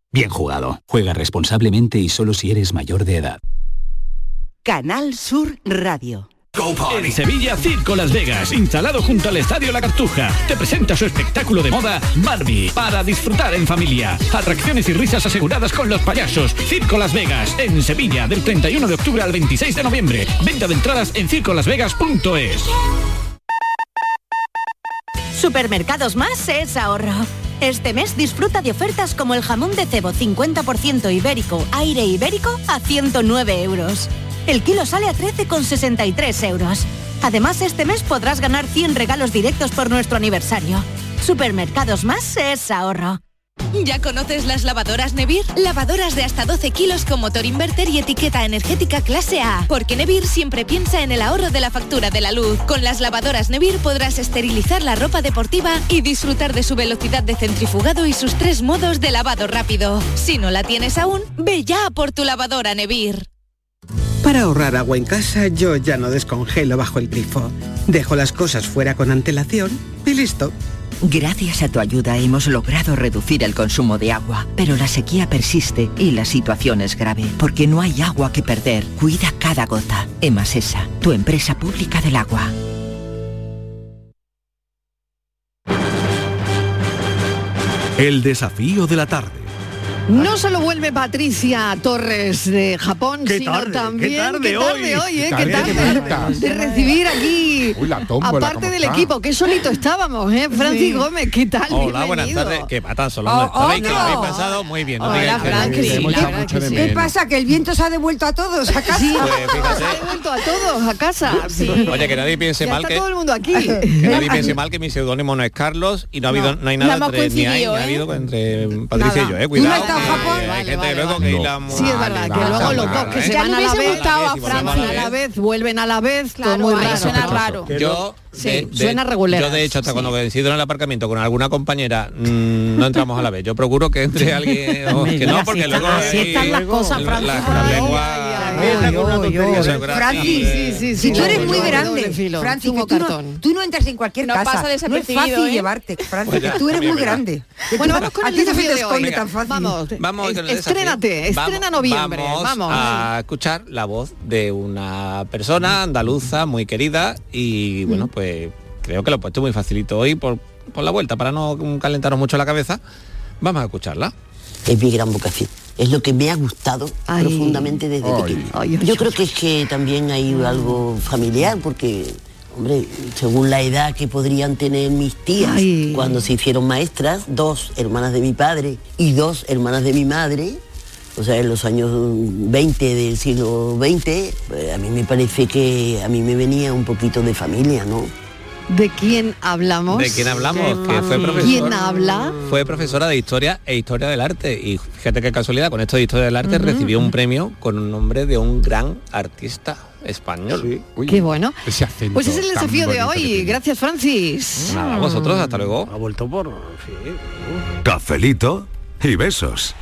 bien jugado. Juega responsablemente y solo si eres mayor de edad. Canal Sur Radio. En Sevilla, Circo Las Vegas, instalado junto al Estadio La Cartuja, te presenta su espectáculo de moda Barbie, para disfrutar en familia. Atracciones y risas aseguradas con los payasos. Circo Las Vegas, en Sevilla, del 31 de octubre al 26 de noviembre. Venta de entradas en circolasvegas.es. Supermercados Más es ahorro. Este mes disfruta de ofertas como el jamón de cebo 50% ibérico, aire ibérico a 109 euros. El kilo sale a 13,63 euros. Además, este mes podrás ganar 100 regalos directos por nuestro aniversario. Supermercados Más es ahorro. ¿Ya conoces las lavadoras Nevir? Lavadoras de hasta 12 kilos con motor inverter y etiqueta energética clase A. Porque Nevir siempre piensa en el ahorro de la factura de la luz. Con las lavadoras Nevir podrás esterilizar la ropa deportiva y disfrutar de su velocidad de centrifugado y sus tres modos de lavado rápido. Si no la tienes aún, ve ya por tu lavadora Nevir. Para ahorrar agua en casa, yo ya no descongelo bajo el grifo. Dejo las cosas fuera con antelación y listo. Gracias a tu ayuda hemos logrado reducir el consumo de agua, pero la sequía persiste y la situación es grave, porque no hay agua que perder. Cuida cada gota. Emasesa, tu empresa pública del agua. El desafío de la tarde. No solo vuelve Patricia Torres de Japón, Qué sino tarde, también qué tarde hoy. eh, Qué qué tarde, tarde, qué tarde. de recibir aquí, Uy, la tómbola, aparte ¿cómo del está? equipo, qué solito estábamos, ¿eh? Francis Sí. Gómez, ¿qué tal? Hola, buenas Bienvenido. tardes. ¿Qué patan solo? Oh, ¿Sabéis que lo oh, habéis no. pensado? Muy bien. No Hola, que no. Francis, Que que de sí. ¿Qué pasa? ¿Que el viento se ha devuelto a todos a casa? Sí, Pues fíjate. he vuelto a todos a casa. Sí. Oye, que nadie piense Ya mal está que, todo el mundo aquí. *laughs* que nadie *laughs* piense mal que mi seudónimo no es Carlos y no ha habido no, hay nada entre ni hay, ha ¿eh? habido entre Patricia y yo, eh. No Cuidado. En que Japón. hay Vale, gente vale, luego vale. que Sí, es verdad, que luego los dos que se van a la vez, a a la vez, vuelven a la vez, todo Claro, muy raro. suena raro. Yo Sí, de- de- suena regular. Yo de hecho hasta cuando coincido en el aparcamiento con alguna compañera mm, no entramos a la vez. Yo procuro que entre *laughs* alguien o que no porque luego así están las cosas, Francis. Sí, sí, sí, si tú eres muy grande, Francis, tú no, cartón. tú no entras en cualquier No casa. pasa no es fácil ¿eh? llevarte, Francis, Pues tú eres muy grande. Bueno, vamos con a el desafío de hoy. fácil. Vamos, estrénate, estrena Vamos- noviembre, Vamos, vamos. a escuchar la voz de una persona andaluza muy querida y bueno, pues creo que lo he puesto muy facilito hoy por, por la vuelta para no calentaros mucho la cabeza. Vamos a escucharla. Es mi gran vocación. Es lo que me ha gustado Ay. profundamente desde Ay. ay, Yo ay, creo que es que también hay algo familiar, porque, hombre, según la edad que podrían tener mis tías Ay. cuando se hicieron maestras, dos hermanas de mi padre y dos hermanas de mi madre, o sea, en los años 20 del siglo XX, pues, a mí me parece que a mí me venía un poquito de familia, ¿no? ¿De quién hablamos? ¿De quién hablamos? Que fue profesor. ¿Quién habla? Fue profesora de historia e historia del arte. Y fíjate qué casualidad, con esto de historia del arte recibió un premio con un nombre de un gran artista español. Qué bueno. Ese acento Pues es el desafío de hoy. Gracias, Francis. Nada, a vosotros, hasta luego. Ha vuelto por... sí. Cafelito y besos.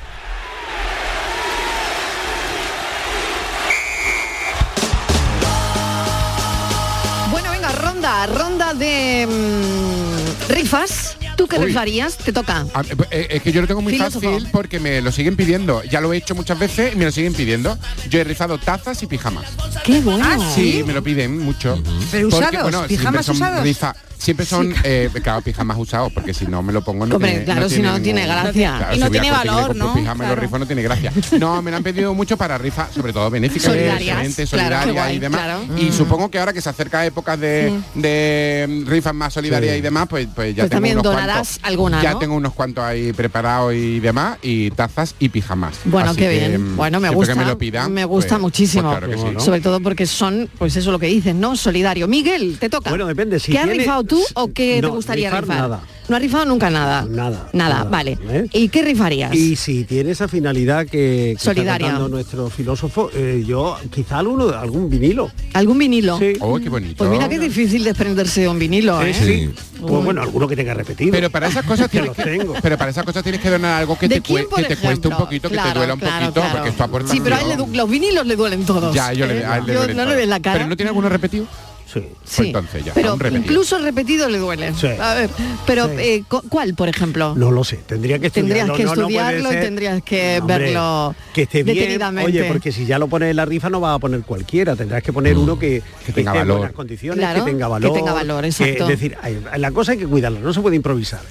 Bueno, venga, ronda, ronda de mm, rifas. ¿Tú qué rifarías? Te toca. Ah, eh, Es que yo lo tengo muy Filósofo. fácil porque me lo siguen pidiendo. Ya lo he hecho muchas veces y me lo siguen pidiendo. Yo he rizado tazas y pijamas. Qué bueno. Sí, me lo piden mucho. Pero Porque, usados, bueno, siempre pijamas son usados. rifa- siempre son, eh, claro, pijamas usados, porque si no me lo pongo no Hombre, tiene, claro, si no, tiene gracia. Y si no voy a tiene valor, compro ¿no? pijama y Claro. los rifas no tiene gracia. No, me lo han pedido mucho para rifas, sobre todo benéficas, Solidarias, evidentemente, claro, solidarias qué guay, y demás. claro. Y Mm. supongo que ahora que se acerca épocas de, de rifas más solidarias Sí. y demás, pues, pues ya Pues tengo también unos donarás prepararás alguna, Ya ¿no? tengo unos cuantos ahí preparados y demás, y tazas y pijamas. Bueno, Así qué que, bien. mm, Bueno, me gusta. que me lo pidan, me gusta pues- muchísimo. pues claro que sí. Sobre todo porque son, pues eso lo que dicen, ¿no? Solidario. Miguel, te toca. Bueno, depende, si ¿Qué has rifado tú o qué te gustaría rifar rifar? nada. No has rifado nunca nada. Nada. Nada, vale. ¿eh? ¿Y qué rifarías? Y si tiene esa finalidad que, que está Solidaria. nuestro filósofo, eh, yo quizá alguno, algún vinilo. ¿Algún vinilo? Sí. Oh, qué bonito. Pues mira qué difícil desprenderse de un vinilo, ¿eh? Sí, Pues bueno, alguno que tenga repetido. Pero para esas cosas *laughs* Que tienes que, tengo. pero para esas cosas tienes que donar algo que ¿De te, quién, cue- por que te cueste un poquito, que te duela un claro, poquito, claro. porque es tu aportación. Sí, pero a él le los vinilos le duelen todos. Ya, yo le, a él le Yo duele no todo. le ves la cara. Pero no tiene alguno repetido. Sí. Sí, entonces ya, pero incluso el repetido le duele. Sí. A ver, pero Sí. eh, cu- ¿cuál, por ejemplo? No lo sé, tendría que estudiarlo. Tendrías que no, no puede estudiarlo y tendrías que Hombre, verlo que esté bien. detenidamente. Oye, porque si ya lo pones en la rifa no vas a poner cualquiera, tendrás que poner uno que, que tenga esté en valor. buenas condiciones, Claro, que tenga que valor. tenga valor, que- es decir, la cosa hay que cuidarla, no se puede improvisar.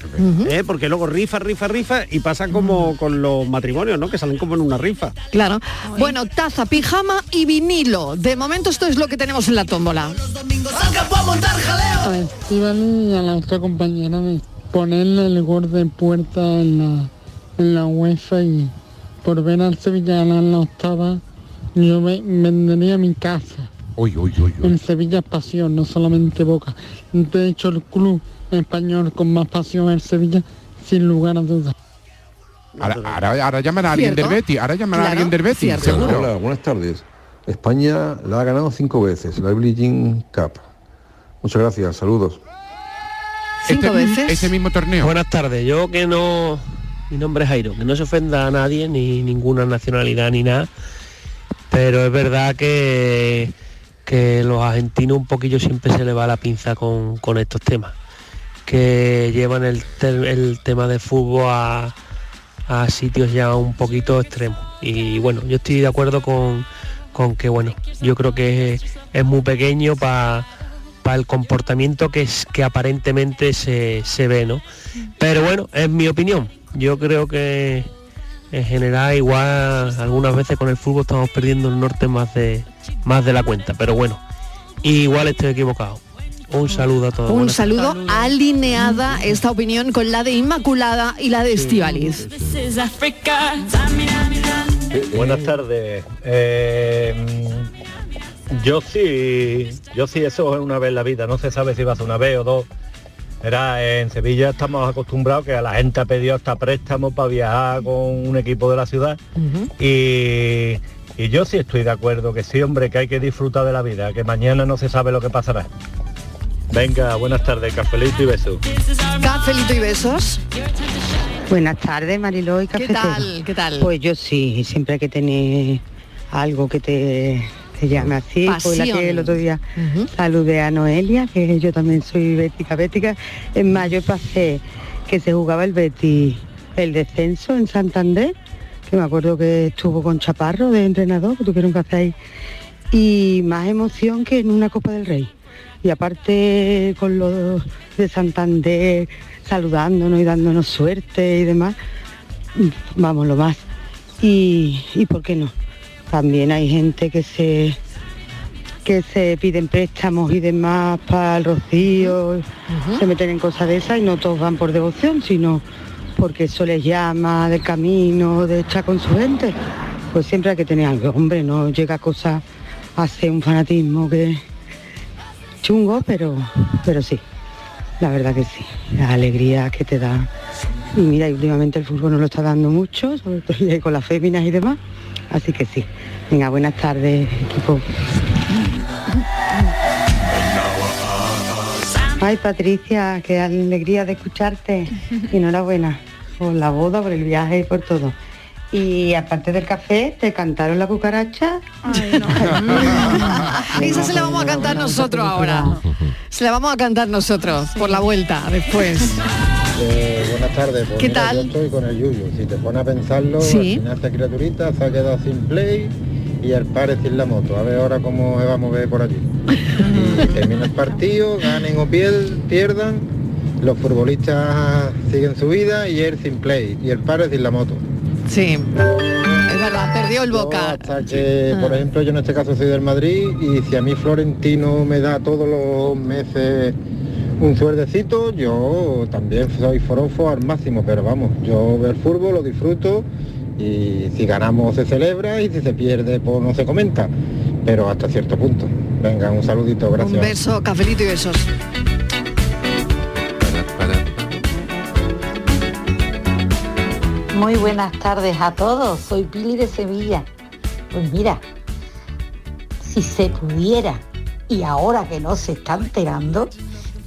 ¿eh? Porque luego rifa, rifa, rifa y pasa como con los matrimonios, ¿no? Que salen como en una rifa. Claro. Bueno, taza, pijama y vinilo. De momento esto es lo que tenemos en la tómbola. A Estíbaliz y a la otra compañera de ponerle el gol de puerta en la, en la UEFA y por ver al Sevilla ganar la octava, yo ve- vendería mi casa. Uy, uy, uy, uy. En Sevilla es pasión, no solamente Boca. De hecho, el club español con más pasión es Sevilla, sin lugar a dudas. Ahora, ahora, ahora llamará a alguien del. Betis, ahora llamará a Claro, alguien del seguro. Hola, buenas tardes. España la ha ganado cinco veces, la Billie Jean Cup. Muchas gracias, saludos. Cinco veces. Ese mismo torneo. Buenas tardes, yo que no... Mi nombre es Jairo, que no se ofenda a nadie, ni ninguna nacionalidad, ni nada. Pero es verdad que, que los argentinos un poquillo siempre se le va la pinza con, con estos temas. Que llevan el, el tema de fútbol a, a sitios ya un poquito extremos. Y bueno, yo estoy de acuerdo con, con que bueno, yo creo que es, es muy pequeño para el comportamiento que es que aparentemente se, se ve, ¿no? Pero bueno, es mi opinión. Yo creo que en general igual algunas veces con el fútbol estamos perdiendo el norte más de más de la cuenta, pero bueno, igual estoy equivocado. Un saludo a todos. Un Buenas saludo alineada esta opinión con la de Inmaculada y la de Estivaliz. Buenas tardes. Eh, yo sí, yo sí, eso es una vez en la vida. No se sabe si va a ser una vez o dos. Era en Sevilla estamos acostumbrados que a la gente ha pedido hasta préstamos para viajar con un equipo de la ciudad. Y, y yo sí estoy de acuerdo que sí, hombre, que hay que disfrutar de la vida, que mañana no se sabe lo que pasará. Venga, buenas tardes, cafelito y besos. Cafelito y besos. Buenas tardes, Mariló y ¿Qué Cafetero. tal? ¿Qué tal? Pues yo sí, siempre hay que tener algo que te, te llame así. Pues la Pasión. que el otro día saludé a Noelia, que yo también soy bética, bética. En mayo pasé que se jugaba el Betis, el descenso en Santander, que me acuerdo que estuvo con Chaparro de entrenador, que tuvieron que hacer ahí. Y más emoción que en una Copa del Rey. Y aparte con los de Santander saludándonos y dándonos suerte y demás, vamos, lo más. Y, y por qué no. También hay gente que se que se piden préstamos y demás para el rocío, se meten en cosas de esas y no todos van por devoción, sino porque eso les llama del camino, de estar con su gente. Pues siempre hay que tener algo, hombre, no llega a cosas ser un fanatismo que chungo, pero, pero sí, la verdad que sí, la alegría que te da. Y mira, y últimamente el fútbol nos lo está dando mucho, sobre todo con las féminas y demás. Así que sí. Venga, buenas tardes, equipo. Ay, Patricia, qué alegría de escucharte. *laughs* Enhorabuena por la boda, por el viaje y por todo. Y aparte del café, ¿te cantaron la cucaracha? Esa *laughs* se la vamos a cantar nosotros ahora. Se la vamos a cantar nosotros por la vuelta después. Eh, buenas tardes. Pues ¿Qué mira, tal? Yo estoy con el Yuyu. Si te pones a pensarlo, Sí. al final esta criaturita se ha quedado sin play y el padre sin la moto. A ver ahora cómo se va a mover por allí. *laughs* Y termina el partido, ganen o pier- pierdan, los futbolistas siguen su vida y él sin play y el padre sin la moto. Sí, es verdad, perdió el boca. Hasta que, por ejemplo, yo en este caso soy del Madrid y si a mí Florentino me da todos los meses un suerdecito, yo también soy forofo al máximo, pero vamos, yo ver fútbol lo disfruto y si ganamos se celebra y si se pierde pues no se comenta, pero hasta cierto punto. Venga, un saludito, gracias. Un beso, cafelito y besos. Muy buenas tardes a todos, soy Pili de Sevilla. Pues mira, si se pudiera, y ahora que no se está enterando,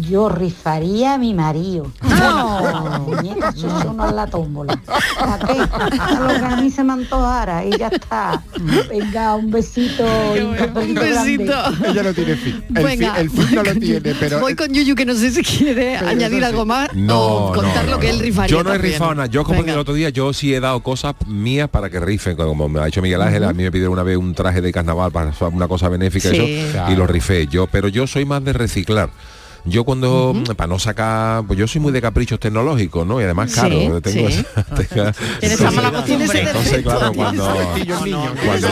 yo rifaría a mi marido. No. Muñeca, eso no es la tómbola. ¿Para qué? A lo que a mí se me antojara y ya está. Venga, un besito. un grande. Ella no tiene fin. El, Venga, fin, el fin no lo tiene, pero... Voy con Yuyu que no sé si quiere añadir algo más o contar lo que él rifaría. Yo no he también. rifado nada. Yo como Venga. que el otro día yo sí he dado cosas mías para que rifen, como me ha dicho Miguel Ángel, a mí me pidieron una vez un traje de carnaval para una cosa benéfica Sí. eso, Claro. y lo rifé yo, pero yo soy más de reciclar. Yo cuando, para no sacar, pues yo soy muy de caprichos tecnológicos, ¿no? Y además Sí, caro, tengo sí. esa- *laughs* tengo- Tienes esa mala costumbre. Entonces, claro, cuando, cuando,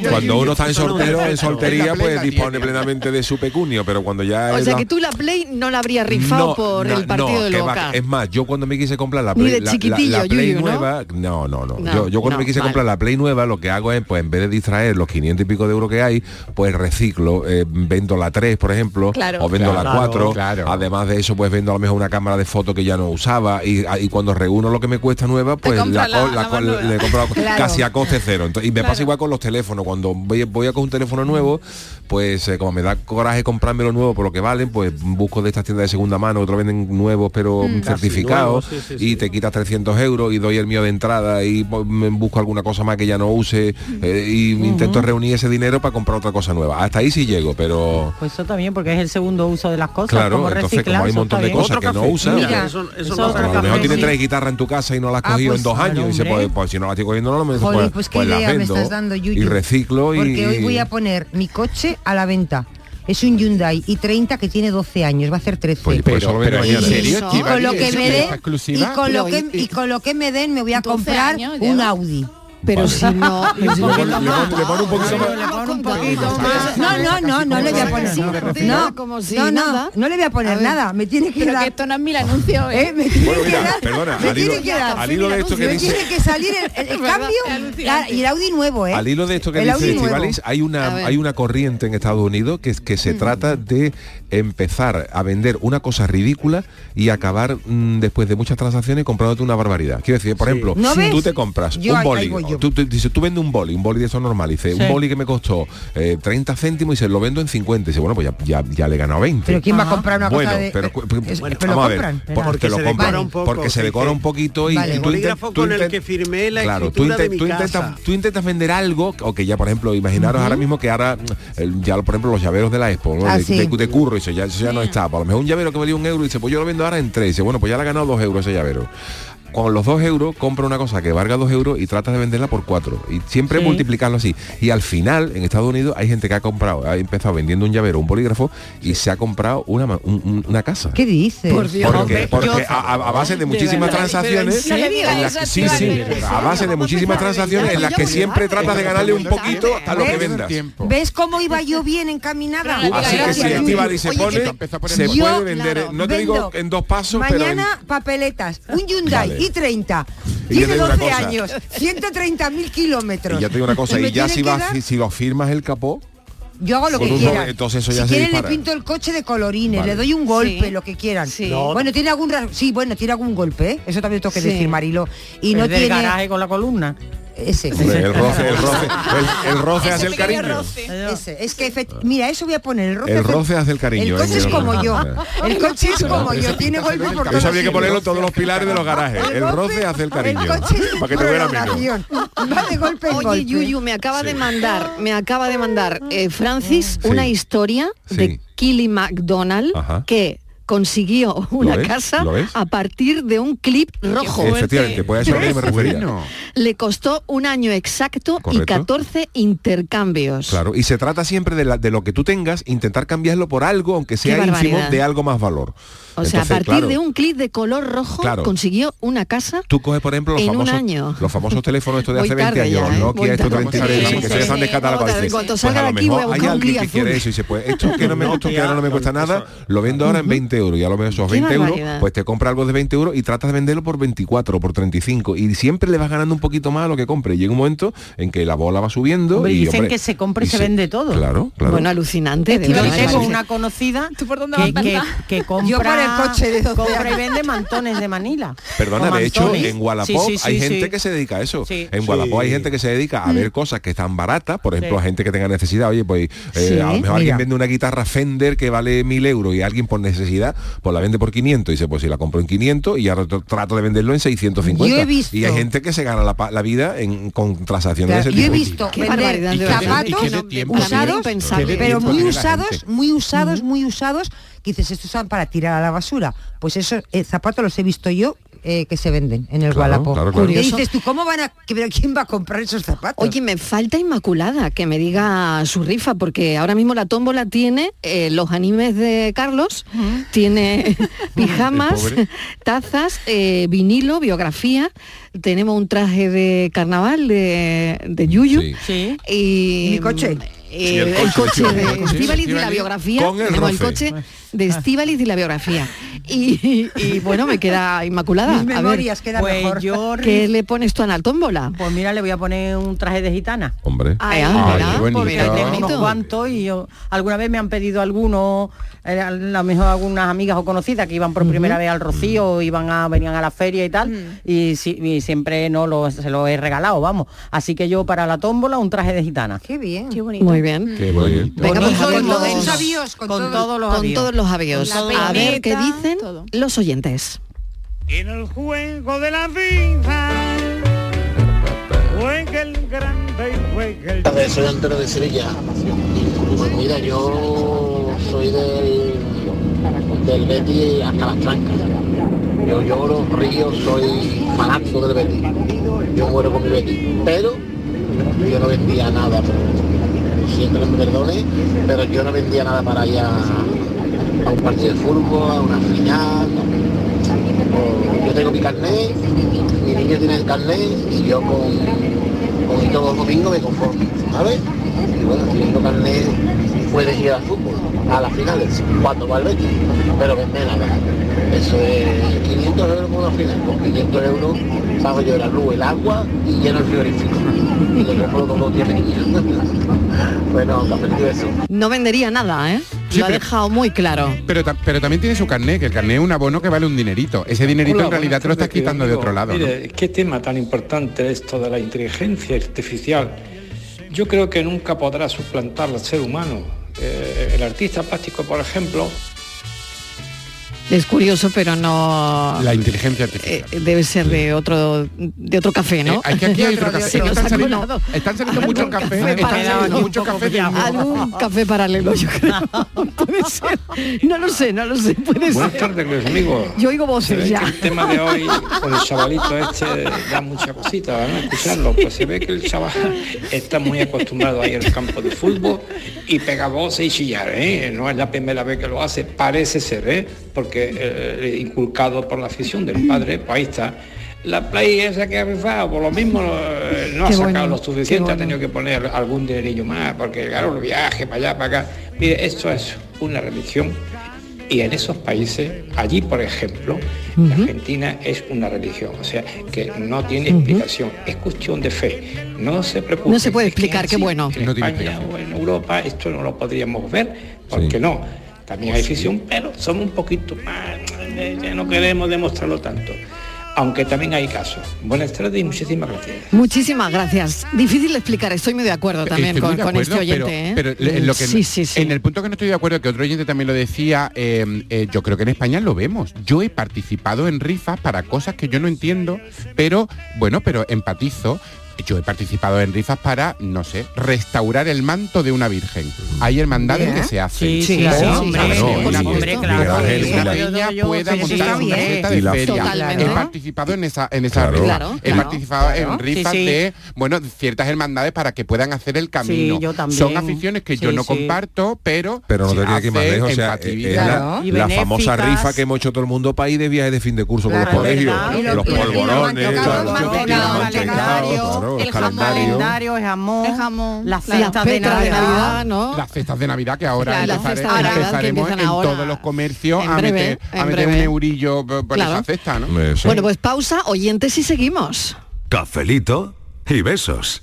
ya- cuando uno está en soltero, en soltería, pues dispone plenamente de su pecunio, pero cuando ya O es sea que tú la Play no la habrías rifado no, por no, el partido no, de que Loca. va, es más, yo cuando me quise comprar la Ni Play, de la- la- chiquitillo, la, Play Yuyu, ¿no? nueva, no, no, no. No, yo, yo cuando no, me quise vale. comprar la Play nueva, lo que hago es, pues en vez de distraer los 500 y pico de euros que hay, pues reciclo, eh, vendo la 3, por ejemplo, Claro. o vendo Claro, la 4. Claro. Además de eso, pues vendo a lo mejor una cámara de fotos que ya no usaba y, y cuando reúno lo que me cuesta nueva, pues la, nueva. le he comprado *laughs* Claro. casi a coste cero. Entonces, y me pasa igual con los teléfonos. Cuando voy, voy a coger un teléfono nuevo, pues eh, como me da coraje comprármelo nuevo por lo que valen, pues busco de estas tiendas de segunda mano, otros venden nuevos pero Mm. certificados nuevos, sí, sí, y te quitas 300 euros y doy el mío de entrada y pues, me busco alguna cosa más que ya no use eh, y intento reunir ese dinero para comprar otra cosa nueva. Hasta ahí sí llego, pero Pues eso también, porque es el segundo uso de las cosas. claro, como entonces reciclar, como hay un eso montón de cosas que no usa, Mira, eso- eso no a lo mejor tiene sí. tres guitarras en tu casa y no las has Ah, cogido pues, en dos años y dice, hombre. pues, si no las estoy cogiendo no lo me Jolín, pues, pues qué pues las idea me vendo estás dando, Yuyu. y reciclo y Porque hoy voy a poner mi coche a la venta. Es un Hyundai i30 que tiene 12 años, va a hacer 13. Pues vendo pero, mañana. ¿en serio, y con lo que ¿Eso me es den y con lo Pero, que y con lo que me den me voy a 12 comprar años un. Audi. *laughs* Pero si no, pone- le pone- le pone un poquito más. No, no, no, no le voy a poner. No, si no, no, no le voy a poner nada. Me tiene que Pero dar. esto no es mil anuncios, *laughs* ¿eh? ¿eh? Me tiene que dar. perdona, me tiene que dar. al hilo de esto que dice- tiene que salir el, *laughs* cambio y el Audi nuevo, ¿eh? Al hilo de esto que dice. Estivaliz, hay una, hay una corriente en Estados Unidos que, que se trata de empezar a vender una cosa ridícula y acabar mm, después de muchas transacciones comprándote una barbaridad. Quiero decir, por ejemplo, ¿No tú te compras un boli, yo. tú, tú- dices, tú vendes un boli, un boli de eso normal, dice, Sí. un boli que me costó eh, 30 céntimos y se lo vendo en 50. Y dice, bueno, pues ya, ya, ya le he ganado 20. Pero quién va a comprar una bueno, cosa de pero, eh, es- bueno, pero lo vamos a ver, compran? por- porque, lo se compran, decora un poco, porque se decora un poquito y, Vale. y El tú inten- bolígrafo tú con el que firmé la claro, tú, de mi tú intentas, casa. tú intentas vender algo o que ya por ejemplo imaginaros ahora mismo que ahora ya por ejemplo los llaveros de la expo ¿no? Ah, de, sí. de- de curro eso ya, eso ya no está a lo mejor un llavero que valía un euro y dice pues yo lo vendo ahora en tres dice bueno pues ya le ha ganado dos euros ese llavero con los dos euros compra una cosa que valga dos euros y trata de venderla por cuatro. Y siempre Sí. multiplicarlo así. Y al final en Estados Unidos hay gente que ha comprado ha empezado vendiendo un llavero un bolígrafo y se ha comprado una, un- una casa. ¿Qué dices? Por Dios. porque, porque a, base de muchísimas transacciones en en las sí, sí, a base de muchísimas transacciones en las que siempre tratas de ganarle un poquito a lo que vendas. ¿Ves cómo iba yo bien encaminada? Así que si Gracias, Estíbaliz se pone, se puede vender, no te digo en dos pasos, pero Mañana papeletas, un Hyundai Vale. i30, Y yo te tiene digo una 12 cosa. años, 130 mil kilómetros. y ya te digo una cosa, y ya si vas, dar- si, si lo firmas el capó, Yo hago lo que quiera. entonces eso ya si se quieren le pinto el coche de colorines, Vale. le doy un golpe, Sí. lo que quieran. Sí. No, Bueno, tiene algún sí, bueno, tiene algún golpe, ¿eh? Eso también tengo que Sí. decir, Marilo. Y El no del tiene garaje con la columna. Ese. hombre, el roce, el roce, el, el roce hace el cariño. roce. Ese. Es que efect- mira, eso voy a poner el roce. El efect- roce hace el cariño. El coche eh, es que- como yo. El coche es como yo, tiene golpe por Eso todos habría que sitios. ponerlo en todos los pilares de los garajes. El roce hace el cariño. Coche es Para que te duela menos. Va de golpe en Oye, golpe. Yuyu, me acaba de mandar, me acaba de mandar eh, Francis Sí. una historia Sí. de Killy McDonald Ajá. que consiguió una ves? casa a partir de un clip rojo. Efectivamente, pues a eso es lo que me refería. Bueno. Le costó un año exacto y Correcto. 14 intercambios. Claro, y se trata siempre de, la- de lo que tú tengas, intentar cambiarlo por algo, aunque sea ínfimo, de algo más valor. O sea, a Entonces, partir claro, de un clip de color rojo Claro. consiguió una casa Tú coges, por ejemplo, los en un famosos, año. los famosos teléfonos estos de hace 20 tarde años, ya, ¿eh? Nokia, estos tarde. 33, Sí, que sí, se están sí. En Dices, cuanto pues salga a de lo aquí voy a mejor hay buscar un que quiere azul. eso y dice, pues esto que no me costó, que ahora no me cuesta nada, lo vendo ahora en 20 euros y a lo mejor esos Qué 20 euros, pues te compra algo de 20 euros y tratas de venderlo por 24 o por 35 y siempre le vas ganando un poquito más a lo que compre. Llega un momento en que la bola va subiendo Hombre, y dicen hombre, que se compra y se, vende todo. Claro, claro. Bueno, alucinante. verdad, tengo parece. una conocida dónde que, vas, que, verdad? que *laughs* compra, Yo por el coche de 12 compra y vende mantones de Manila. Perdona, de hecho, en Wallapop Sí, sí, hay sí, gente que se dedica a eso. Sí. En Wallapop hay gente que se dedica a ver cosas que están baratas, por ejemplo, Sí. a gente que tenga necesidad. Oye, pues eh, Sí, a lo mejor mira. alguien vende una guitarra Fender que vale mil euros y alguien por necesidad, pues la vende por 500 y dice, pues si la compro en 500 y ahora tr- trato de venderlo en 650. Yo he visto- Y hay gente que se gana la, vida en, con transacciones Claro, de ese yo he tipo. visto Qué vender barbaridad, de verdad. zapatos usados, pero muy usados, muy usados, muy usados, que dices, estos son para tirar a la basura. Pues esos eh, zapatos los he visto yo eh, que se venden en el Claro, Wallapop. claro, claro. Y Curioso. dices tú, ¿cómo van a, quién va a comprar esos zapatos? Oye, me falta Inmaculada que me diga su rifa, porque ahora mismo la tómbola tiene eh, los animes de Carlos, tiene *laughs* pijamas, *laughs* tazas, eh, vinilo, biografía, tenemos un traje de carnaval de, de Yuyu Sí. Sí. y mi coche? eh, Sí, el el, coche, coche, sí, de el coche de la biografía, con el tenemos el roce. coche de Estíbaliz y la biografía. Y, y, bueno, me queda Inmaculada. Mis A ver, memorias quedan Pues mejor. yo, ¿qué le pones tú a la tómbola? pues mira, le voy a poner un traje de gitana. Hombre. Ay, Ah, ah, porque tengo unos bonito. cuantos y yo alguna vez me han pedido algunos eh, a lo mejor algunas amigas o conocidas que iban por primera vez al Rocío iban a venían a la feria y tal y, si- y siempre no lo, se lo he regalado vamos así que yo para la tómbola un traje de gitana Qué bien. Qué bonito. Muy bien. Qué bonito. Venga, pues, Con todos los con todos los la A ver qué dicen todo. los oyentes. En el juego de la vida juega el grande y juega el... tardes, soy Antonio de Sevilla. Pues mira, yo soy del, del Betty hasta las trancas. Yo lloro, río, soy fanático del Betty. Yo muero con mi Betty. Pero yo no vendía nada, pero siempre me perdone, pero yo no vendía nada para ir a, un partido de fútbol, a una final. O- Yo tengo mi carnet, mi niño tiene el carnet y yo con, con todos los domingos me conformo, ¿sabes? Y bueno, tengo carnet puedes ir al fútbol, a las finales, cuando va el Betis, pero vende nada. Eso es 500 euros por una final, con 500 euros pago yo la luz, el agua y lleno el frigorífico. Y le compro todos los días a mi niño. bueno, beso. No vendería nada, ¿eh? Sí, Lo ha pero- dejado muy claro. Pero, ta- pero también tiene su carné, que el carné es un abono que vale un dinerito. Ese dinerito Hola, en realidad te lo estás quitando de otro lado. ¿no? Mire, qué tema tan importante esto de la inteligencia artificial. Yo creo que nunca podrá suplantar al ser humano. Eh, el artista plástico, por ejemplo, Es curioso, pero no... La inteligencia artificial. eh, debe ser de otro de otro café, ¿no? Eh, hay que aquí hay otro *laughs* café. Están ha saliendo- están saliendo muchos cafés, café están saliendo muchos cafés de- Algún café paralelo, yo creo. *laughs* Puede ser. No lo sé, no lo sé. Puede buenas ser. tardes, amigos. Yo oigo voces ya. el tema de hoy con el chavalito este da mucha cosita, ¿no? Escucharlo. Pues se ve que el chaval está muy acostumbrado a ir al campo de fútbol y pega voces y chillar, ¿eh? No es la primera vez que lo hace, parece ser, ¿eh? Porque eh, inculcado por la afición del padre, pues ahí está. La play esa que ha rifado, por lo mismo eh, no ha sacado bueno, lo suficiente, ha tenido que poner algún dinerillo más, porque claro, el viaje para allá, para acá. Mire, esto es una religión y en esos países, allí por ejemplo, la Argentina es una religión, o sea, que no tiene explicación, es cuestión de fe. No se preocupe. No se puede explicar, qué bueno. En No España o en Europa esto no lo podríamos ver, porque no. También hay afición, pero somos un poquito más, eh, ya no queremos demostrarlo tanto. Aunque también hay casos. Buenas tardes y muchísimas gracias. Muchísimas gracias. Difícil de explicar, estoy muy de acuerdo también Estoy muy con, de con acuerdo, este oyente. pero, ¿eh? pero en lo que sí, sí, sí. en el punto que no estoy de acuerdo que otro oyente también lo decía eh, eh, yo creo que en España lo vemos yo he participado en rifas para cosas que yo no entiendo pero bueno pero empatizo yo he participado en rifas para, no sé, restaurar el manto de una virgen. Hay hermandades que se hacen. Sí, sí, sí, hombre. Hombre, claro, una pueda montar una de feria. Totalmente. He participado en esa, en esa Claro. rifa. Claro, He participado en rifas de, bueno, ciertas hermandades para que puedan hacer el camino. yo. Son aficiones que yo no comparto, pero Pero no se te tienes que ir más lejos, o sea, es la, famosa rifa que hemos hecho todo el mundo para ir de viaje de fin de curso con los colegios, los polvorones, los. Claro. el los calendarios. calendario, el jamón, El jamón, las fiestas de Las fiestas de Navidad. Navidad, ¿no? Las fiestas de Navidad que ahora Claro, empezare- que empezaremos en ahora. todos los comercios En a breve, meter, en a meter un eurillo por por Claro. esa cesta, ¿no? Bueno, pues pausa, oyentes y seguimos. Cafelito y besos.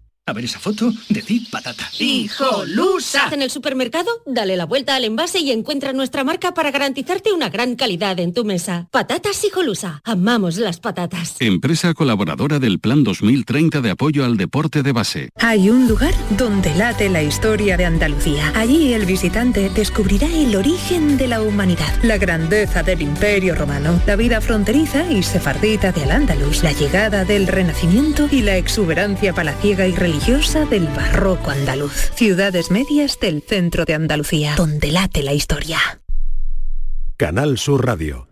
A ver esa foto, decid patata. ¡Hijolusa! En el supermercado, dale la vuelta al envase y encuentra nuestra marca para garantizarte una gran calidad en tu mesa. Patatas Hijolusa. Amamos las patatas. Empresa colaboradora del Plan 2030 de apoyo al deporte de base. Hay un lugar donde late la historia de Andalucía. Allí el visitante descubrirá el origen de la humanidad, la grandeza del imperio romano, la vida fronteriza y sefardita de Al-Ándalus, la llegada del Renacimiento y la exuberancia palaciega y religiosa del barroco andaluz. Ciudades medias del centro de Andalucía, donde late la historia. Canal Sur Radio.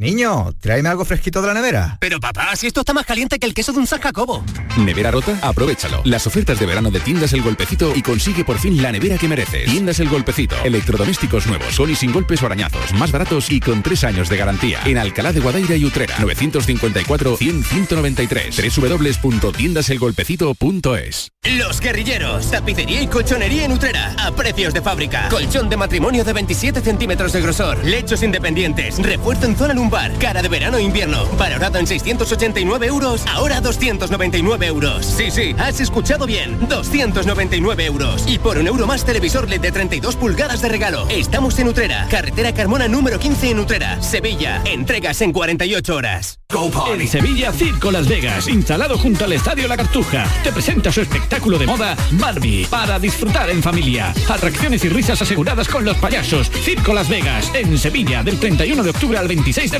Niño, tráeme algo fresquito de la nevera. Pero papá, si esto está más caliente que el queso de un San Jacobo. ¿Nevera rota? Aprovechalo. Las ofertas de verano de Tiendas El Golpecito y consigue por fin la nevera que mereces. Tiendas El Golpecito. Electrodomésticos nuevos, con y sin golpes o arañazos, más baratos y con tres años de garantía. En Alcalá de Guadaira y Utrera. 954-100-193. www.tiendaselgolpecito.es Los guerrilleros, tapicería y colchonería en Utrera, a precios de fábrica. Colchón de matrimonio de 27 centímetros de grosor, lechos independientes, refuerzo en zona lumbar, cara de verano e invierno, valorado en 689 euros, ahora 299 euros. Sí, sí, has escuchado bien, 299 euros. Y por un euro más televisor LED de 32 pulgadas de regalo. Estamos en Utrera, carretera Carmona número 15 en Utrera, Sevilla. Entregas en 48 horas. En Sevilla, Circo Las Vegas, instalado junto al Estadio La Cartuja, te presenta su espectáculo de moda Barbie, para disfrutar en familia. Atracciones y risas aseguradas con los payasos. Circo Las Vegas, en Sevilla, del 31 de octubre al 26 de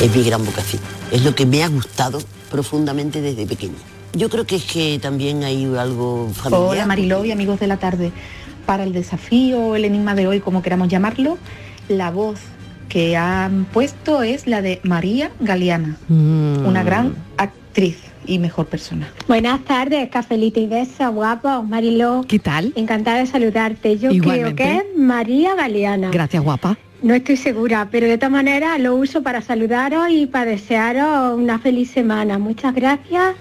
Es mi gran vocación. Es lo que me ha gustado profundamente desde pequeña. Yo creo que es que también hay algo familiar. Hola Mariló y amigos de la tarde. Para el desafío o el enigma de hoy, como queramos llamarlo, la voz que han puesto es la de María Galeana, una gran actriz y mejor persona. Buenas tardes, cafelito y besos, guapo, Mariló. ¿Qué tal? Encantada de saludarte. Yo Igualmente. creo que es María Galeana. Gracias, guapa. No estoy segura, pero de todas maneras lo uso para saludaros y para desearos una feliz semana. Muchas gracias